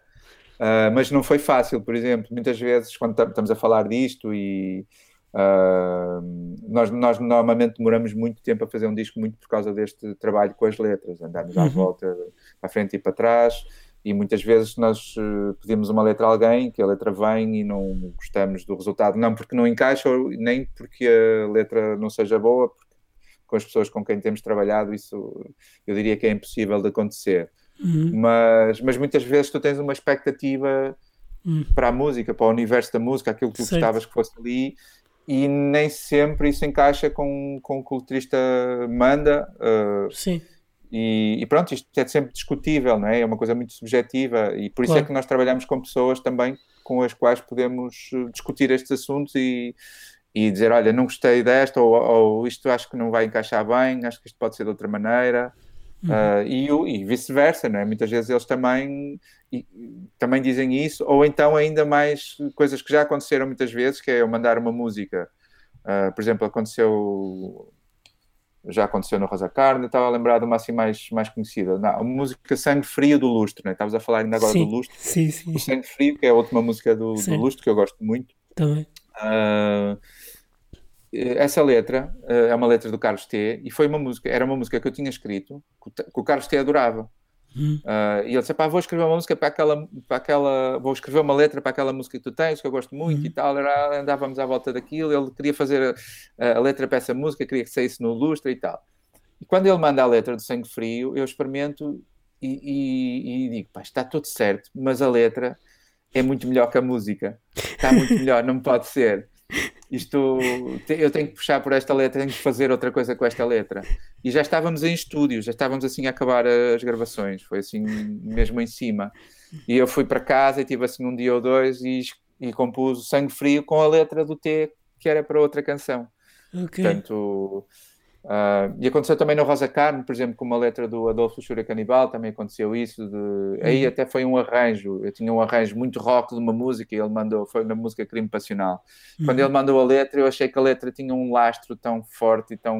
Uh, mas não foi fácil, por exemplo, muitas vezes quando estamos a falar disto e uh, nós, nós normalmente demoramos muito tempo a fazer um disco muito por causa deste trabalho com as letras, andamos uhum. à volta, à frente e para trás e muitas vezes nós uh, pedimos uma letra a alguém, que a letra vem e não gostamos do resultado, não porque não encaixa, nem porque a letra não seja boa, porque com as pessoas com quem temos trabalhado isso eu diria que é impossível de acontecer. Uhum. Mas, mas muitas vezes tu tens uma expectativa uhum. para a música, para o universo da música, aquilo que tu certo. gostavas que fosse ali, e nem sempre isso encaixa com, com o que o letrista manda. Uh, Sim e, e, pronto, isto é sempre discutível, não é? É uma coisa muito subjetiva e por isso é claro. é que nós trabalhamos com pessoas também com as quais podemos eh, discutir estes assuntos e, e dizer, olha, não gostei desta ou, ou, isto acho que não vai encaixar bem, acho que isto pode ser de outra maneira. Uhum. Uh, e, e vice-versa, não é? Muitas vezes eles também, e, também dizem isso, ou então ainda mais coisas que já aconteceram muitas vezes, que é eu mandar uma música. Uh, por exemplo, aconteceu já aconteceu no Rosa Carne, estava a lembrar de uma assim mais, mais conhecida. Não, a música Sangue Frio do Lustre, né? estavas a falar ainda agora sim, do Lustre. Sim, sim. O Sangue Frio, que é a última música do, do Lustre, que eu gosto muito. Também. Uh, essa letra uh, é uma letra do Carlos T. E foi uma música, era uma música que eu tinha escrito, que o Carlos T adorava. Uh, e ele disse: pá, vou escrever uma música para aquela, para aquela, vou escrever uma letra para aquela música que tu tens, que eu gosto muito uhum. e tal. Era, andávamos à volta daquilo. Ele queria fazer a, a, letra para essa música, queria que saísse no lustre e tal. E quando ele manda a letra do Sangue Frio, eu experimento e, e, e digo: pá, está tudo certo, mas a letra é muito melhor que a música. Está muito melhor, não pode ser isto eu tenho que puxar por esta letra, tenho que fazer outra coisa com esta letra. E já estávamos em estúdio, já estávamos assim a acabar as gravações, foi assim mesmo em cima. E eu fui para casa e tive assim um dia ou dois e, e compus o Sangue Frio com a letra do T que era para outra canção. Okay. Portanto, Uh, e aconteceu também no Rosa Carne, por exemplo, com uma letra do Adolfo Luxúria Canibal, também aconteceu isso. De... Uhum. Aí até foi um arranjo, eu tinha um arranjo muito rock de uma música e ele mandou, foi na música Crime Passional. Uhum. Quando ele mandou a letra, eu achei que a letra tinha um lastro tão forte e tão,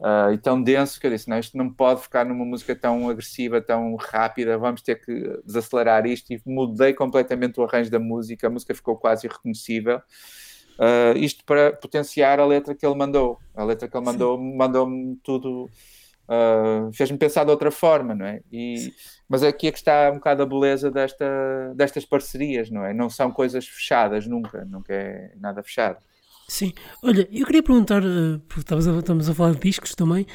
uh, e tão denso que eu disse: não, isto não pode ficar numa música tão agressiva, tão rápida, vamos ter que desacelerar isto. E mudei completamente o arranjo da música, a música ficou quase irreconhecível. Uh, isto para potenciar a letra que ele mandou. A letra que ele mandou mandou-me tudo, uh, fez-me pensar de outra forma, não é? E, mas aqui é que está um bocado a beleza desta, destas parcerias, não é? Não são coisas fechadas nunca, nunca é nada fechado. Sim, olha, eu queria perguntar, uh, porque estamos a, estamos a falar de discos também,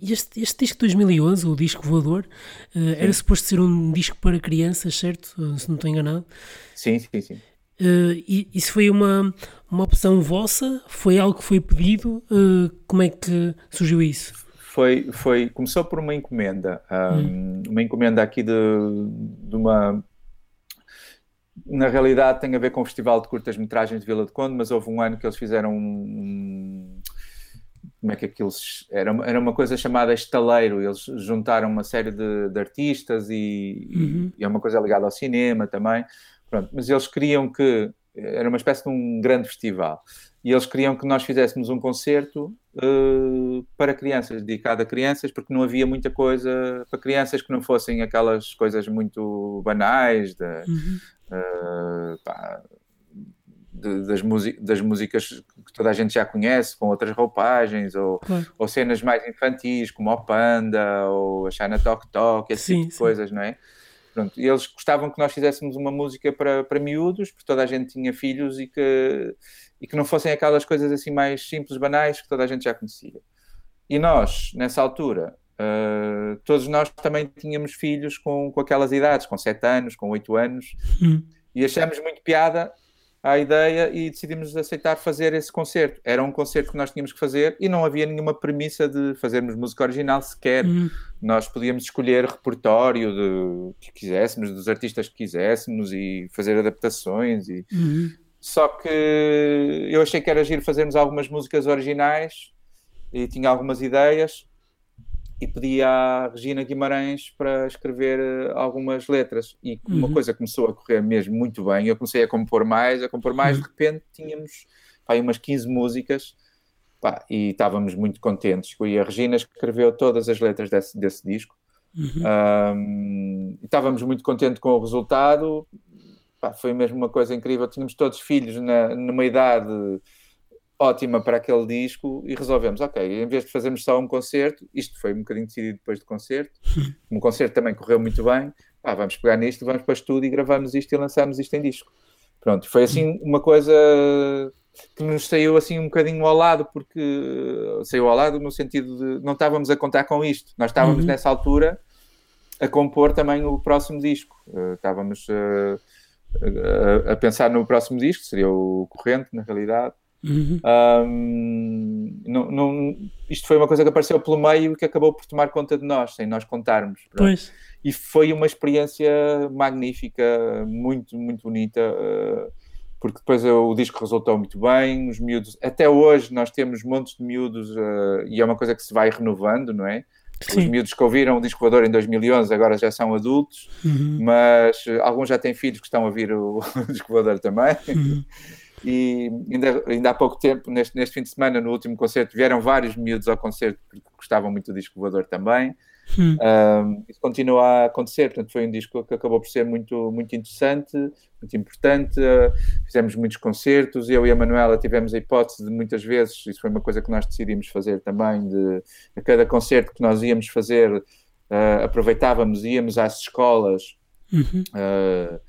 este, este disco de 2011, o disco voador, era suposto ser um disco para crianças, certo? Se não estou enganado. Sim, sim, sim. Uh, isso foi uma, uma opção vossa? Foi algo que foi pedido? Uh, como é que surgiu isso? Foi, foi, começou por uma encomenda, um, hum. uma encomenda aqui de, de uma na realidade tem a ver com o Festival de Curtas-Metragens de Vila de Conde, mas houve um ano que eles fizeram um, como é que aquilo era, era uma coisa chamada estaleiro, eles juntaram uma série de, de artistas e, uhum. e, é uma coisa ligada ao cinema também, Pronto, mas eles queriam que era uma espécie de um grande festival e eles queriam que nós fizéssemos um concerto uh, para crianças, dedicado a crianças, porque não havia muita coisa para crianças que não fossem aquelas coisas muito banais de, uhum. uh, pá, de, das, das, músicas que toda a gente já conhece, com outras roupagens, ou, claro. ou cenas mais infantis, como o Panda, ou a China Talk Talk, esse sim, tipo de sim. coisas, não é? Pronto, e eles gostavam que nós fizéssemos uma música para, para miúdos, porque toda a gente tinha filhos e que, e que não fossem aquelas coisas assim mais simples, banais, que toda a gente já conhecia. E nós, nessa altura, uh, todos nós também tínhamos filhos com, com aquelas idades, com 7 anos, com 8 anos, hum. e achamos muito piada à ideia e decidimos aceitar fazer esse concerto. Era um concerto que nós tínhamos que fazer e não havia nenhuma premissa de fazermos música original sequer. Uhum. Nós podíamos escolher repertório de, que quiséssemos, dos artistas que quiséssemos e fazer adaptações. E... Uhum. Só que eu achei que era giro fazermos algumas músicas originais e tinha algumas ideias e pedi à Regina Guimarães para escrever eh, algumas letras. E uhum. uma coisa começou a correr mesmo muito bem. Eu comecei a compor mais, a compor mais. Uhum. De repente tínhamos pá, umas 15 músicas pá, e estávamos muito contentes. E a Regina escreveu todas as letras desse, desse disco. Uhum. Um, estávamos muito contentes com o resultado. Pá, foi mesmo uma coisa incrível. Tínhamos todos filhos na, numa idade ótima para aquele disco e resolvemos, ok, em vez de fazermos só um concerto, isto foi um bocadinho decidido depois do concerto, um concerto também correu muito bem, ah, vamos pegar nisto, vamos para o estúdio e gravamos isto e lançamos isto em disco. Pronto, foi assim uma coisa que nos saiu assim um bocadinho ao lado, porque saiu ao lado no sentido de não estávamos a contar com isto, nós estávamos uhum. nessa altura a compor também o próximo disco, uh, estávamos uh, a, a, pensar no próximo disco, seria o Corrente, na realidade, Uhum. Um, não, não, isto foi uma coisa que apareceu pelo meio e que acabou por tomar conta de nós, sem nós contarmos. E foi uma experiência magnífica, muito, muito bonita, uh, porque depois o disco resultou muito bem. Os miúdos, até hoje, nós temos montes de miúdos uh, e é uma coisa que se vai renovando, não é? Sim. Os miúdos que ouviram o disco voador em 2011 agora já são adultos, uhum. mas alguns já têm filhos que estão a ouvir o, o disco voador também. Uhum. E ainda, ainda há pouco tempo, neste, neste fim de semana, no último concerto, vieram vários miúdos ao concerto porque gostavam muito do disco voador também. Hum. Um, isso continua a acontecer, portanto, foi um disco que acabou por ser muito, muito interessante, muito importante. Uh, fizemos muitos concertos, eu e a Manuela tivemos a hipótese de muitas vezes, isso foi uma coisa que nós decidimos fazer também, de a cada concerto que nós íamos fazer, uh, aproveitávamos, íamos às escolas. Uhum. Uh,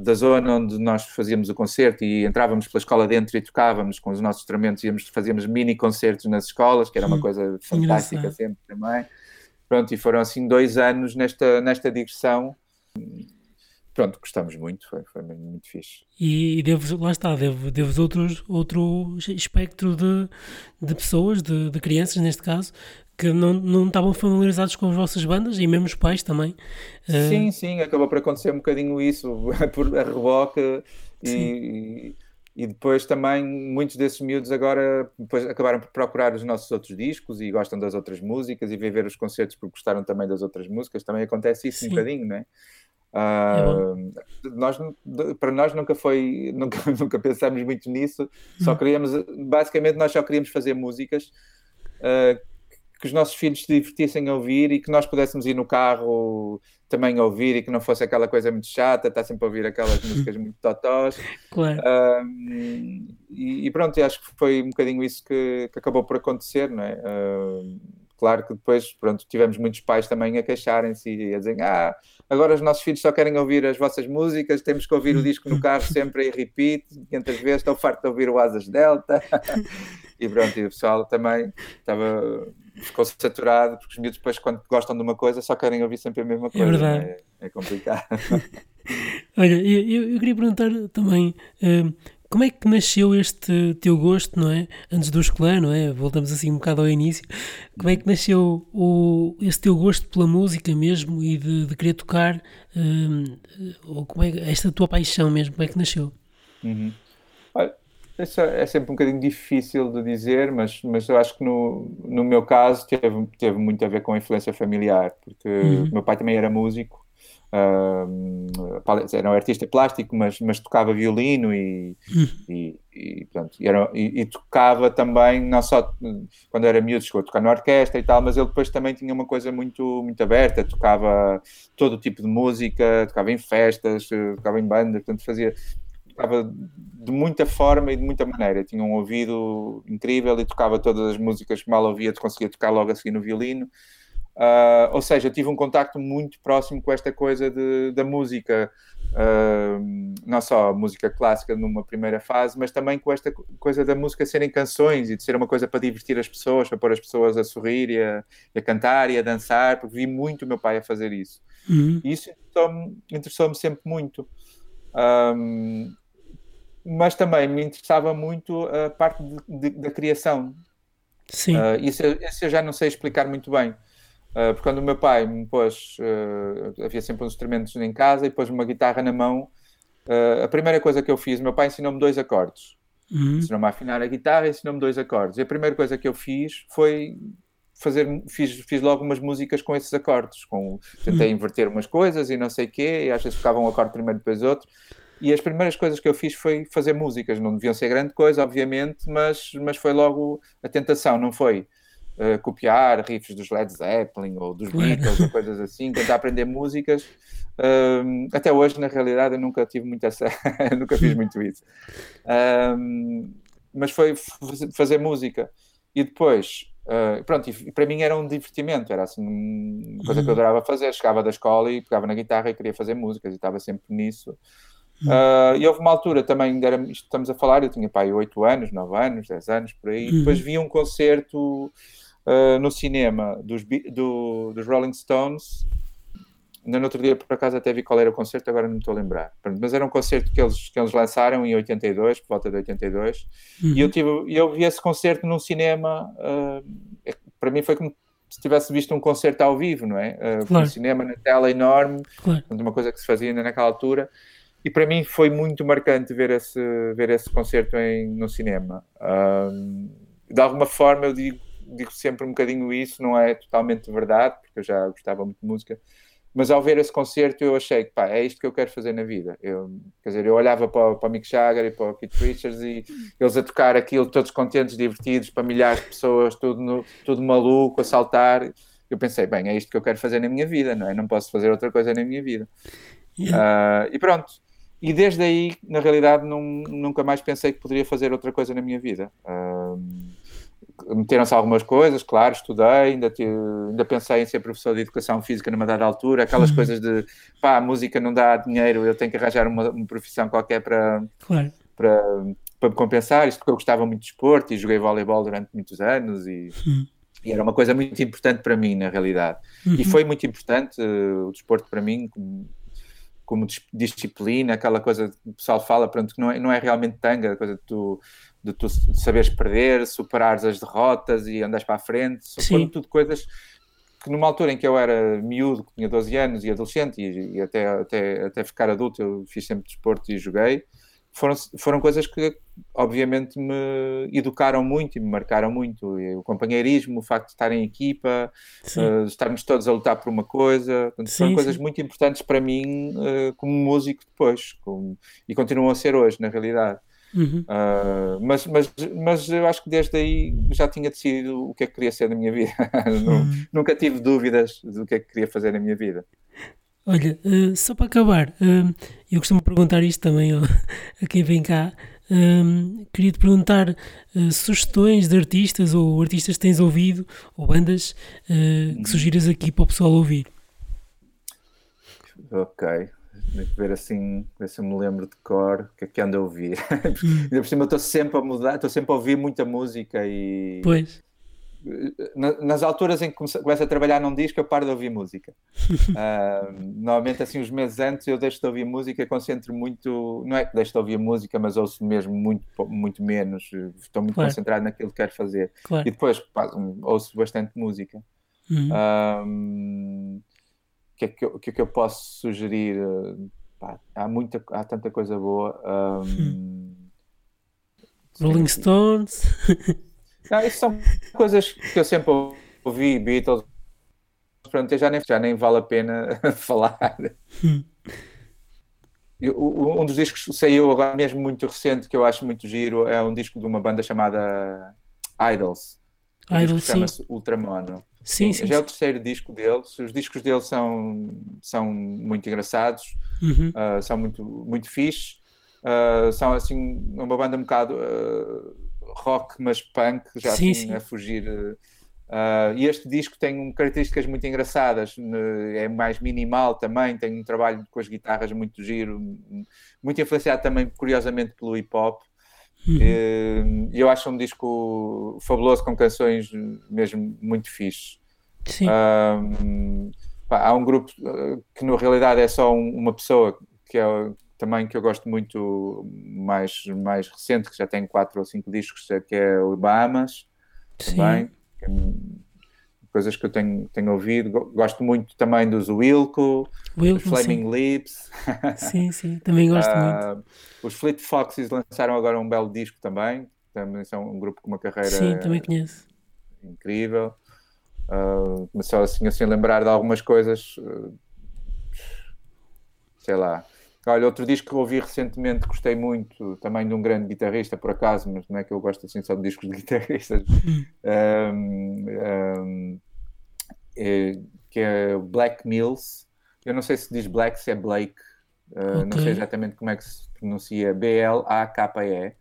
da zona onde nós fazíamos o concerto e entrávamos pela escola dentro e tocávamos com os nossos instrumentos, íamos, fazíamos mini concertos nas escolas, que era uma coisa fantástica Engraçado. sempre também. Pronto, e foram assim dois anos nesta, nesta digressão. Pronto, gostamos muito, foi, foi muito fixe. E, e devo, lá está, devo outros, outro espectro de, de pessoas, de, de crianças neste caso, que não, não estavam familiarizados com as vossas bandas e mesmo os pais também. Eh, sim, sim, acabou por acontecer um bocadinho isso, por a reboque e, e depois também muitos desses miúdos agora depois acabaram por procurar os nossos outros discos e gostam das outras músicas e ver os concertos porque gostaram também das outras músicas. Também acontece isso Sim. um bocadinho, não é? Uh, é nós, para nós nunca foi, nunca, nunca pensámos muito nisso, só hum. queríamos, basicamente nós só queríamos fazer músicas uh, que os nossos filhos se divertissem a ouvir e que nós pudéssemos ir no carro também a ouvir e que não fosse aquela coisa muito chata, estar sempre a ouvir aquelas músicas muito totós. Claro. Uh, e, e, pronto, acho que foi um bocadinho isso que, que acabou por acontecer, não é? claro que depois, pronto, tivemos muitos pais também a queixarem-se e a dizer, ah, agora os nossos filhos só querem ouvir as vossas músicas, temos que ouvir o disco no carro sempre em repeat, 500 vezes, estou farto de ouvir o Asas Delta. e pronto, e o pessoal também estava, ficou saturado, porque os miúdos depois quando gostam de uma coisa só querem ouvir sempre a mesma é coisa. É verdade. É, é complicado. Olha, eu, eu, queria perguntar também... Uh, como é que nasceu este teu gosto, não é? Antes do escolar, não é? Voltamos assim um bocado ao início. Como é que nasceu o, esse teu gosto pela música mesmo e de, de querer tocar? Um, ou como é esta tua paixão mesmo, como é que nasceu? Uhum. Isso é sempre um bocadinho difícil de dizer, mas, mas eu acho que no, no meu caso teve, teve muito a ver com a influência familiar, porque uhum. meu pai também era músico uh, era um artista plástico, mas, mas tocava violino e, uhum. e, e, portanto, era, e, e, tocava também, não só quando era miúdo, chegou a tocar na orquestra e tal, mas ele depois também tinha uma coisa muito, muito aberta, tocava todo tipo de música, tocava em festas, tocava em bandas, portanto fazia tocava de muita forma e de muita maneira. Tinha um ouvido incrível e tocava todas as músicas que mal ouvia, conseguia tocar logo a seguir no violino. Uh, ou seja, tive um contacto muito próximo com esta coisa de, da música, uh, não só a música clássica numa primeira fase, mas também com esta coisa da música serem canções e de ser uma coisa para divertir as pessoas, para pôr as pessoas a sorrir e a, a cantar e a dançar, porque vi muito o meu pai a fazer isso. Uhum. E isso interessou-me interessou sempre muito. Um, mas também me interessava muito a parte de, de, da criação. Sim. Uh, isso, isso eu já não sei explicar muito bem. Uh, porque quando o meu pai me pôs, uh, havia sempre uns instrumentos em casa e pôs uma guitarra na mão, a primeira coisa que eu fiz, meu pai ensinou-me dois acordes. Uhum. Ensinou-me a afinar a guitarra e ensinou-me dois acordes. E a primeira coisa que eu fiz foi fazer, fiz, fiz logo umas músicas com esses acordes. Com, tentei uhum. inverter umas coisas e não sei o quê, e às vezes tocava um acorde primeiro depois outro. E as primeiras coisas que eu fiz foi fazer músicas. Não deviam ser grande coisa, obviamente, mas, mas foi logo a tentação, não foi? uh, copiar riffs dos Led Zeppelin ou dos Beatles ou coisas assim, tentar aprender músicas. Uh, até hoje, na realidade, eu nunca tive muita nunca fiz muito isso. Uh, mas foi fazer música. E depois, uh, pronto, e para mim era um divertimento, era assim uma coisa que eu uhum. adorava fazer. Chegava da escola e pegava na guitarra e queria fazer músicas e estava sempre nisso. Uh, e houve uma altura também, era, estamos a falar, eu tinha pai 8 anos, 9 anos, 10 anos, por aí, uhum. depois vi um concerto uh, no cinema dos, do, dos Rolling Stones. No outro dia, por acaso, até vi qual era o concerto, agora não me estou a lembrar. Mas era um concerto que eles, que eles lançaram em 82, por volta de 82. Uhum. E eu, tive, eu vi esse concerto num cinema. Uh, para mim foi como se tivesse visto um concerto ao vivo, não é? Uh, claro. Um cinema na tela enorme, claro. uma coisa que se fazia ainda naquela altura. E para mim foi muito marcante ver esse, ver esse concerto em, no cinema. Um, de alguma forma, eu digo digo sempre um bocadinho isso, não é totalmente verdade, porque eu já gostava muito de música, mas ao ver esse concerto eu achei que pá, é isto que eu quero fazer na vida. Eu, quer dizer, eu olhava para, para o Mick Jagger e para o Keith Richards e eles a tocar aquilo todos contentes, divertidos, para milhares de pessoas, tudo, no, tudo maluco, a saltar. Eu pensei, bem, é isto que eu quero fazer na minha vida, não é? Não posso fazer outra coisa na minha vida. Yeah. Uh, e pronto. E desde aí, na realidade, nunca mais pensei que poderia fazer outra coisa na minha vida. Uh, meteram-se algumas coisas, claro, estudei, ainda, te, ainda pensei em ser professor de educação física numa dada altura, aquelas uhum. coisas de pá, a música não dá dinheiro, eu tenho que arranjar uma, uma profissão qualquer para, claro. para, para me compensar, isto porque eu gostava muito de esporte e joguei voleibol durante muitos anos e, uhum. e era uma coisa muito importante para mim, na realidade. Uhum. E foi muito importante uh, o desporto para mim, como, disciplina, aquela coisa que o pessoal fala, pronto, que não é, não é realmente tanga, a coisa de tu de tu saberes perder, superares as derrotas e andares para a frente. Foram tudo coisas que numa altura em que eu era miúdo, que tinha 12 anos e adolescente, e, e, até, até, até ficar adulto, eu fiz sempre desporto e joguei. Foram, foram coisas que obviamente me educaram muito e me marcaram muito. E o companheirismo, o facto de estar em equipa, uh, estarmos todos a lutar por uma coisa, portanto, sim, foram coisas muito importantes para mim uh, como músico depois como, e continuam a ser hoje, na realidade. Uhum. Uh, mas, mas, mas eu acho que desde aí já tinha decidido o que é que queria ser na minha vida. Uhum. Nunca tive dúvidas do que é que queria fazer na minha vida. Olha, uh, só para acabar, uh, eu costumo perguntar isto também a quem vem cá. queria te perguntar sugestões de artistas ou artistas que tens ouvido ou bandas que uhum. sugiras aqui para o pessoal ouvir. Ok, ver assim, ver se eu me lembro de cor o que é que ando a ouvir. Hum. Ainda por cima estou sempre a mudar, estou sempre a ouvir muita música e. Pois. Nas alturas em que começo a trabalhar num disco, eu paro de ouvir música. uh, normalmente, assim, uns meses antes, eu deixo de ouvir música, concentro muito. Não é que deixo de ouvir música, mas ouço mesmo muito, muito menos. Estou muito claro. concentrado naquilo que quero fazer. Claro. E depois pá, ouço bastante música. Uhum. Uh, que é que eu, que é que eu posso sugerir? Pá, há, muita, há tanta coisa boa. Um, Rolling Stones. Não, isso são coisas que eu sempre ouvi, Beatles. Pronto, já nem, já nem vale a pena falar. Hum. um dos discos que saiu agora mesmo muito recente, que eu acho muito giro, é um disco de uma banda chamada Idols. Idols, chama-se Ultramono. Sim, sim, já é o terceiro disco deles. Os discos deles são, são muito engraçados, uhum. uh, são muito, muito fixe. Uh, são assim uma banda um bocado uh, rock, mas punk, já sim, assim sim. a fugir. e este disco tem características muito engraçadas, é mais minimal também, tem um trabalho com as guitarras muito giro, muito influenciado também, curiosamente, pelo hip hop. Uhum. eu acho um disco fabuloso com canções mesmo muito fixe. Sim. Pá, há um grupo eh, que na realidade é só um, uma pessoa que é também que eu gosto muito mais, mais recente, que já tem quatro ou cinco discos, que é o Bahamas também. Que é, coisas que eu tenho, tenho ouvido. Gosto muito também dos Wilco, Wilco Flaming sim. Lips. Sim, sim, também gosto uh, muito. Os Fleet Foxes lançaram agora um belo disco também. Também são um grupo com uma carreira sim, também conheço. incrível. Uh, começou assim, assim a lembrar de algumas coisas. Uh, sei lá. Olha, outro disco que ouvi recentemente, gostei muito, também de um grande guitarrista, por acaso, mas não é que eu gosto assim só de discos de guitarristas, um, um, é, que é Black Mills. Eu não sei se diz Black, se é Blake, uh, okay. não sei exatamente como é que se pronuncia, B-L-A-K-E.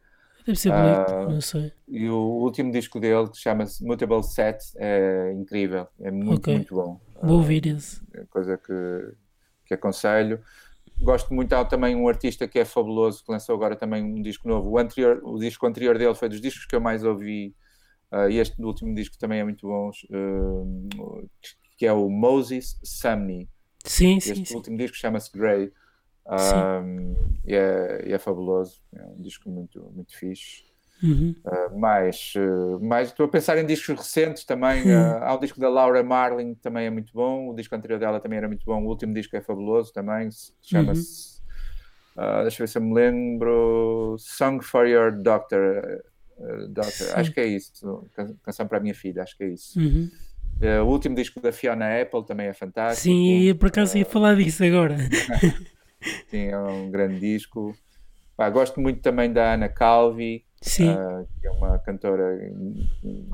Deve ser Blake, uh, não sei. E o último disco dele, que chama-se Mutable Set, é incrível, é muito, okay. muito bom. Vou ouvir esse. É coisa que, que aconselho gosto muito, há também um artista que é fabuloso, que lançou agora também um disco novo. O, anterior, o disco anterior dele foi dos discos que eu mais ouvi, uh, e este último disco também é muito bom, uh, que é o Moses Sumney. Sim, este sim. Este último disco chama-se Grey. Um, e, é, e é fabuloso, é um disco muito, muito fixe. Uhum. Uh, mais, uh, mais estou a pensar em discos recentes também. Uh, há o disco da Laura Marling, também é muito bom. O disco anterior dela também era muito bom. O último disco é fabuloso também. Chama-se. Uhum. deixa eu ver se eu me lembro. Song for Your Doctor. Doctor. Acho que é isso. Canção para a minha filha, acho que é isso. Uhum. o último disco da Fiona Apple também é fantástico. Sim, por acaso ia falar disso agora. Sim, é um grande disco. Pá, gosto muito também da Ana Calvi, uh, que é uma cantora,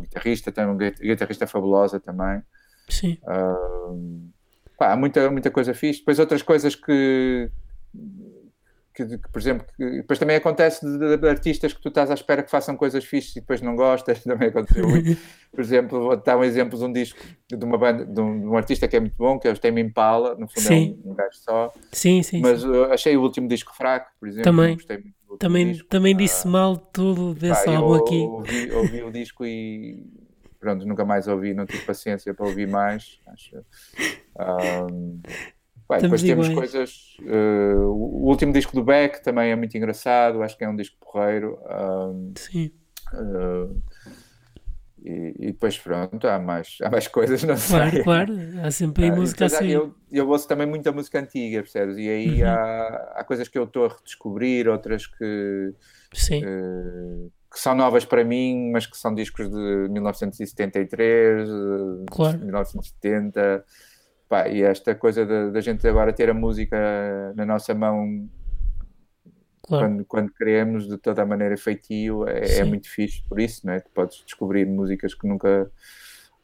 guitarrista, tem uma guitarrista fabulosa também. Sim. Uh, pá, há muita, muita coisa fixe. Depois outras coisas que, que, que por exemplo, que, depois também acontece de, de, artistas que tu estás à espera que façam coisas fixes e depois não gostas, também aconteceu por exemplo, vou dar um exemplo de um disco de uma banda, de um, de um artista que é muito bom, que é o Tame Impala, no fundo sim. é um, um gajo só. Sim, sim. Mas sim. achei o último disco fraco, por exemplo. Também. Também, disco. também disse ah, mal tudo desse pá, álbum aqui. Ouvi, ouvi o disco e pronto, nunca mais ouvi, não tive paciência para ouvir mais. Acho. Um, bem, depois temos iguais. coisas. Uh, o último disco do Beck também é muito engraçado, acho que é um disco porreiro. Um, Sim. Uh, e, e, depois pronto, há mais, há mais coisas, não claro, sei. Claro, há sempre aí ah, música assim. Eu, eu ouço também muita música antiga, percebes? E aí uhum. há, há coisas que eu estou a redescobrir, outras que, Sim. Uh, que são novas para mim, mas que são discos de 1973, claro. de 1970. Pá, e esta coisa da gente agora ter a música na nossa mão claro. quando, quando queremos, de toda a maneira feitio, é, é, muito fixe por isso, não é? Tu podes descobrir músicas que nunca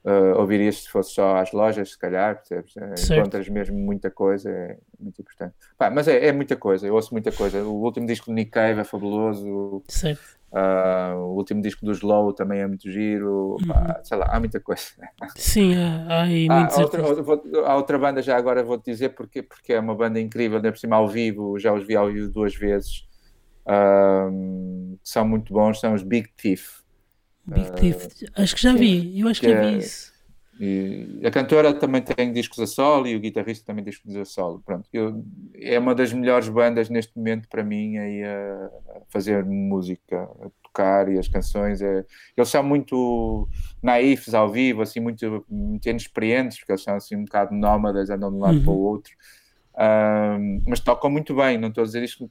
uh, ouvirias se fosse só às lojas, se calhar, percebes? É, encontras mesmo muita coisa, é muito importante. Pá, mas é, é, muita coisa, eu ouço muita coisa. O último disco do Nick Cave é fabuloso. Certo. Uh, o último disco do Slow também é muito giro. Uhum. Pá, sei lá, há muita coisa. Sim, há, há, há, outra, há outra banda, já agora vou-te dizer porque, porque é uma banda incrível, ainda por cima ao vivo, já os vi ao vivo duas vezes. Uh, são muito bons, são os Big Thief. Big Thief, acho que já vi, eu acho que, que já vi é, isso. E a cantora também tem discos a solo e o guitarrista também tem discos a solo. Pronto, eu, é uma das melhores bandas neste momento para mim aí a, a fazer música, a tocar e as canções. É, eles são muito naifes ao vivo, assim, muito, muito inexperientes, porque eles são assim um bocado nómadas, andam de um lado uhum. para o outro. Um, mas tocam muito bem, não estou a dizer isto,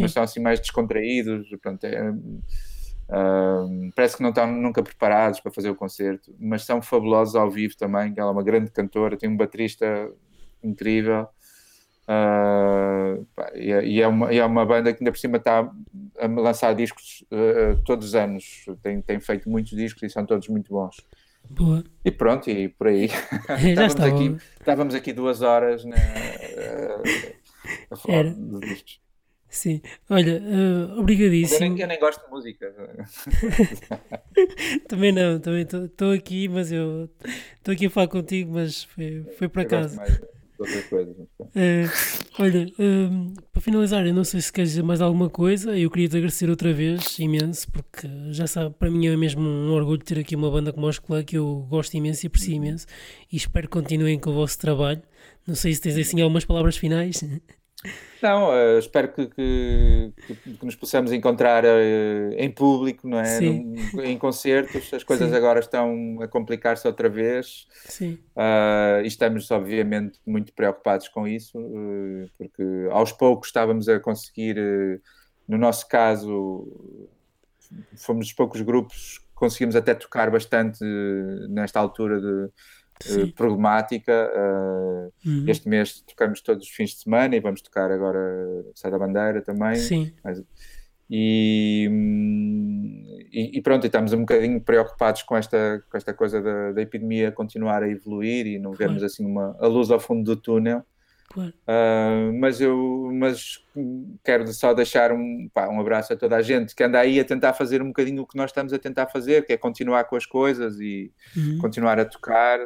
mas estão assim mais descontraídos. Pronto, é, Uh, parece que não estão nunca preparados para fazer o concerto, mas são fabulosos ao vivo também. Ela é uma grande cantora, tem um baterista incrível. Uh, e, é, e, é uma, e, é, uma, banda que ainda por cima está a lançar discos uh, todos os anos. Tem, tem feito muitos discos e são todos muito bons. Boa. E pronto, e por aí. estávamos, aqui, estávamos aqui duas horas né, a falar Era. dos discos. Sim, olha, uh, obrigadíssimo. Eu nem, eu nem, gosto de música. também não, também estou aqui, mas eu estou aqui a falar contigo, mas foi, foi para casa. Uh, olha, uh, para finalizar, eu não sei se queres dizer mais alguma coisa. Eu queria te agradecer outra vez, imenso, porque já sabe, para mim é mesmo um orgulho ter aqui uma banda como a Escolar que eu gosto imenso e aprecio uhum. imenso. E espero que continuem com o vosso trabalho. Não sei se tens assim algumas palavras finais. Não, uh, espero que, que, que, nos possamos encontrar uh, em público, não é? Num, em concertos. As coisas Sim. agora estão a complicar-se outra vez. Sim. Uh, e estamos, obviamente, muito preocupados com isso, porque aos poucos estávamos a conseguir, no nosso caso, fomos dos poucos grupos que conseguimos até tocar bastante nesta altura de uh, problemática. Uh, uhum. Este mês tocamos todos os fins de semana e vamos tocar agora Sai da Bandeira também. Sim. Mas, e, e, e, pronto, estamos um bocadinho preocupados com esta, com esta coisa da, da epidemia continuar a evoluir e não vermos claro. assim uma, a luz ao fundo do túnel. Claro. Uh, mas eu mas quero só deixar um, pá, um abraço a toda a gente que anda aí a tentar fazer um bocadinho o que nós estamos a tentar fazer, que é continuar com as coisas e uhum. continuar a tocar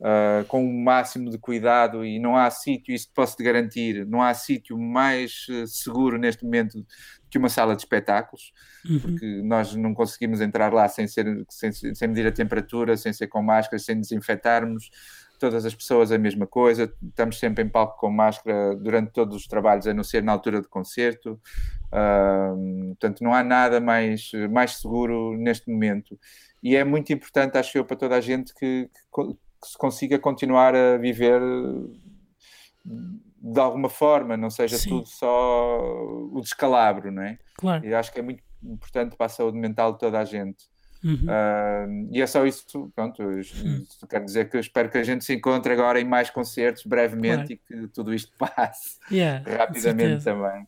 uh, com o máximo de cuidado e não há sítio, isso posso te garantir, não há sítio mais uh, seguro neste momento que uma sala de espetáculos, uhum. porque nós não conseguimos entrar lá sem, ser, sem, sem medir a temperatura, sem ser com máscara, sem desinfetarmos, todas as pessoas a mesma coisa, estamos sempre em palco com máscara durante todos os trabalhos, a não ser na altura de concerto. Uh, portanto, não há nada mais, mais seguro neste momento. E é muito importante, acho eu, para toda a gente que, que, que se consiga continuar a viver de alguma forma, não seja Sim. tudo só o descalabro, não é? Claro. E acho que é muito importante para a saúde mental de toda a gente. Uhum. Uh, e é só isso, pronto, uhum. quero dizer que espero que a gente se encontre agora em mais concertos brevemente claro. e que tudo isto passe yeah, rapidamente também.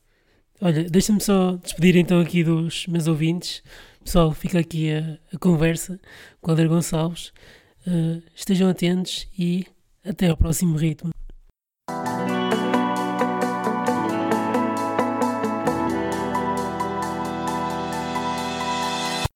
Olha, deixa-me só despedir então aqui dos meus ouvintes. Pessoal, fica aqui a, a conversa com o André Gonçalves. Uh, estejam atentos e até ao próximo ritmo.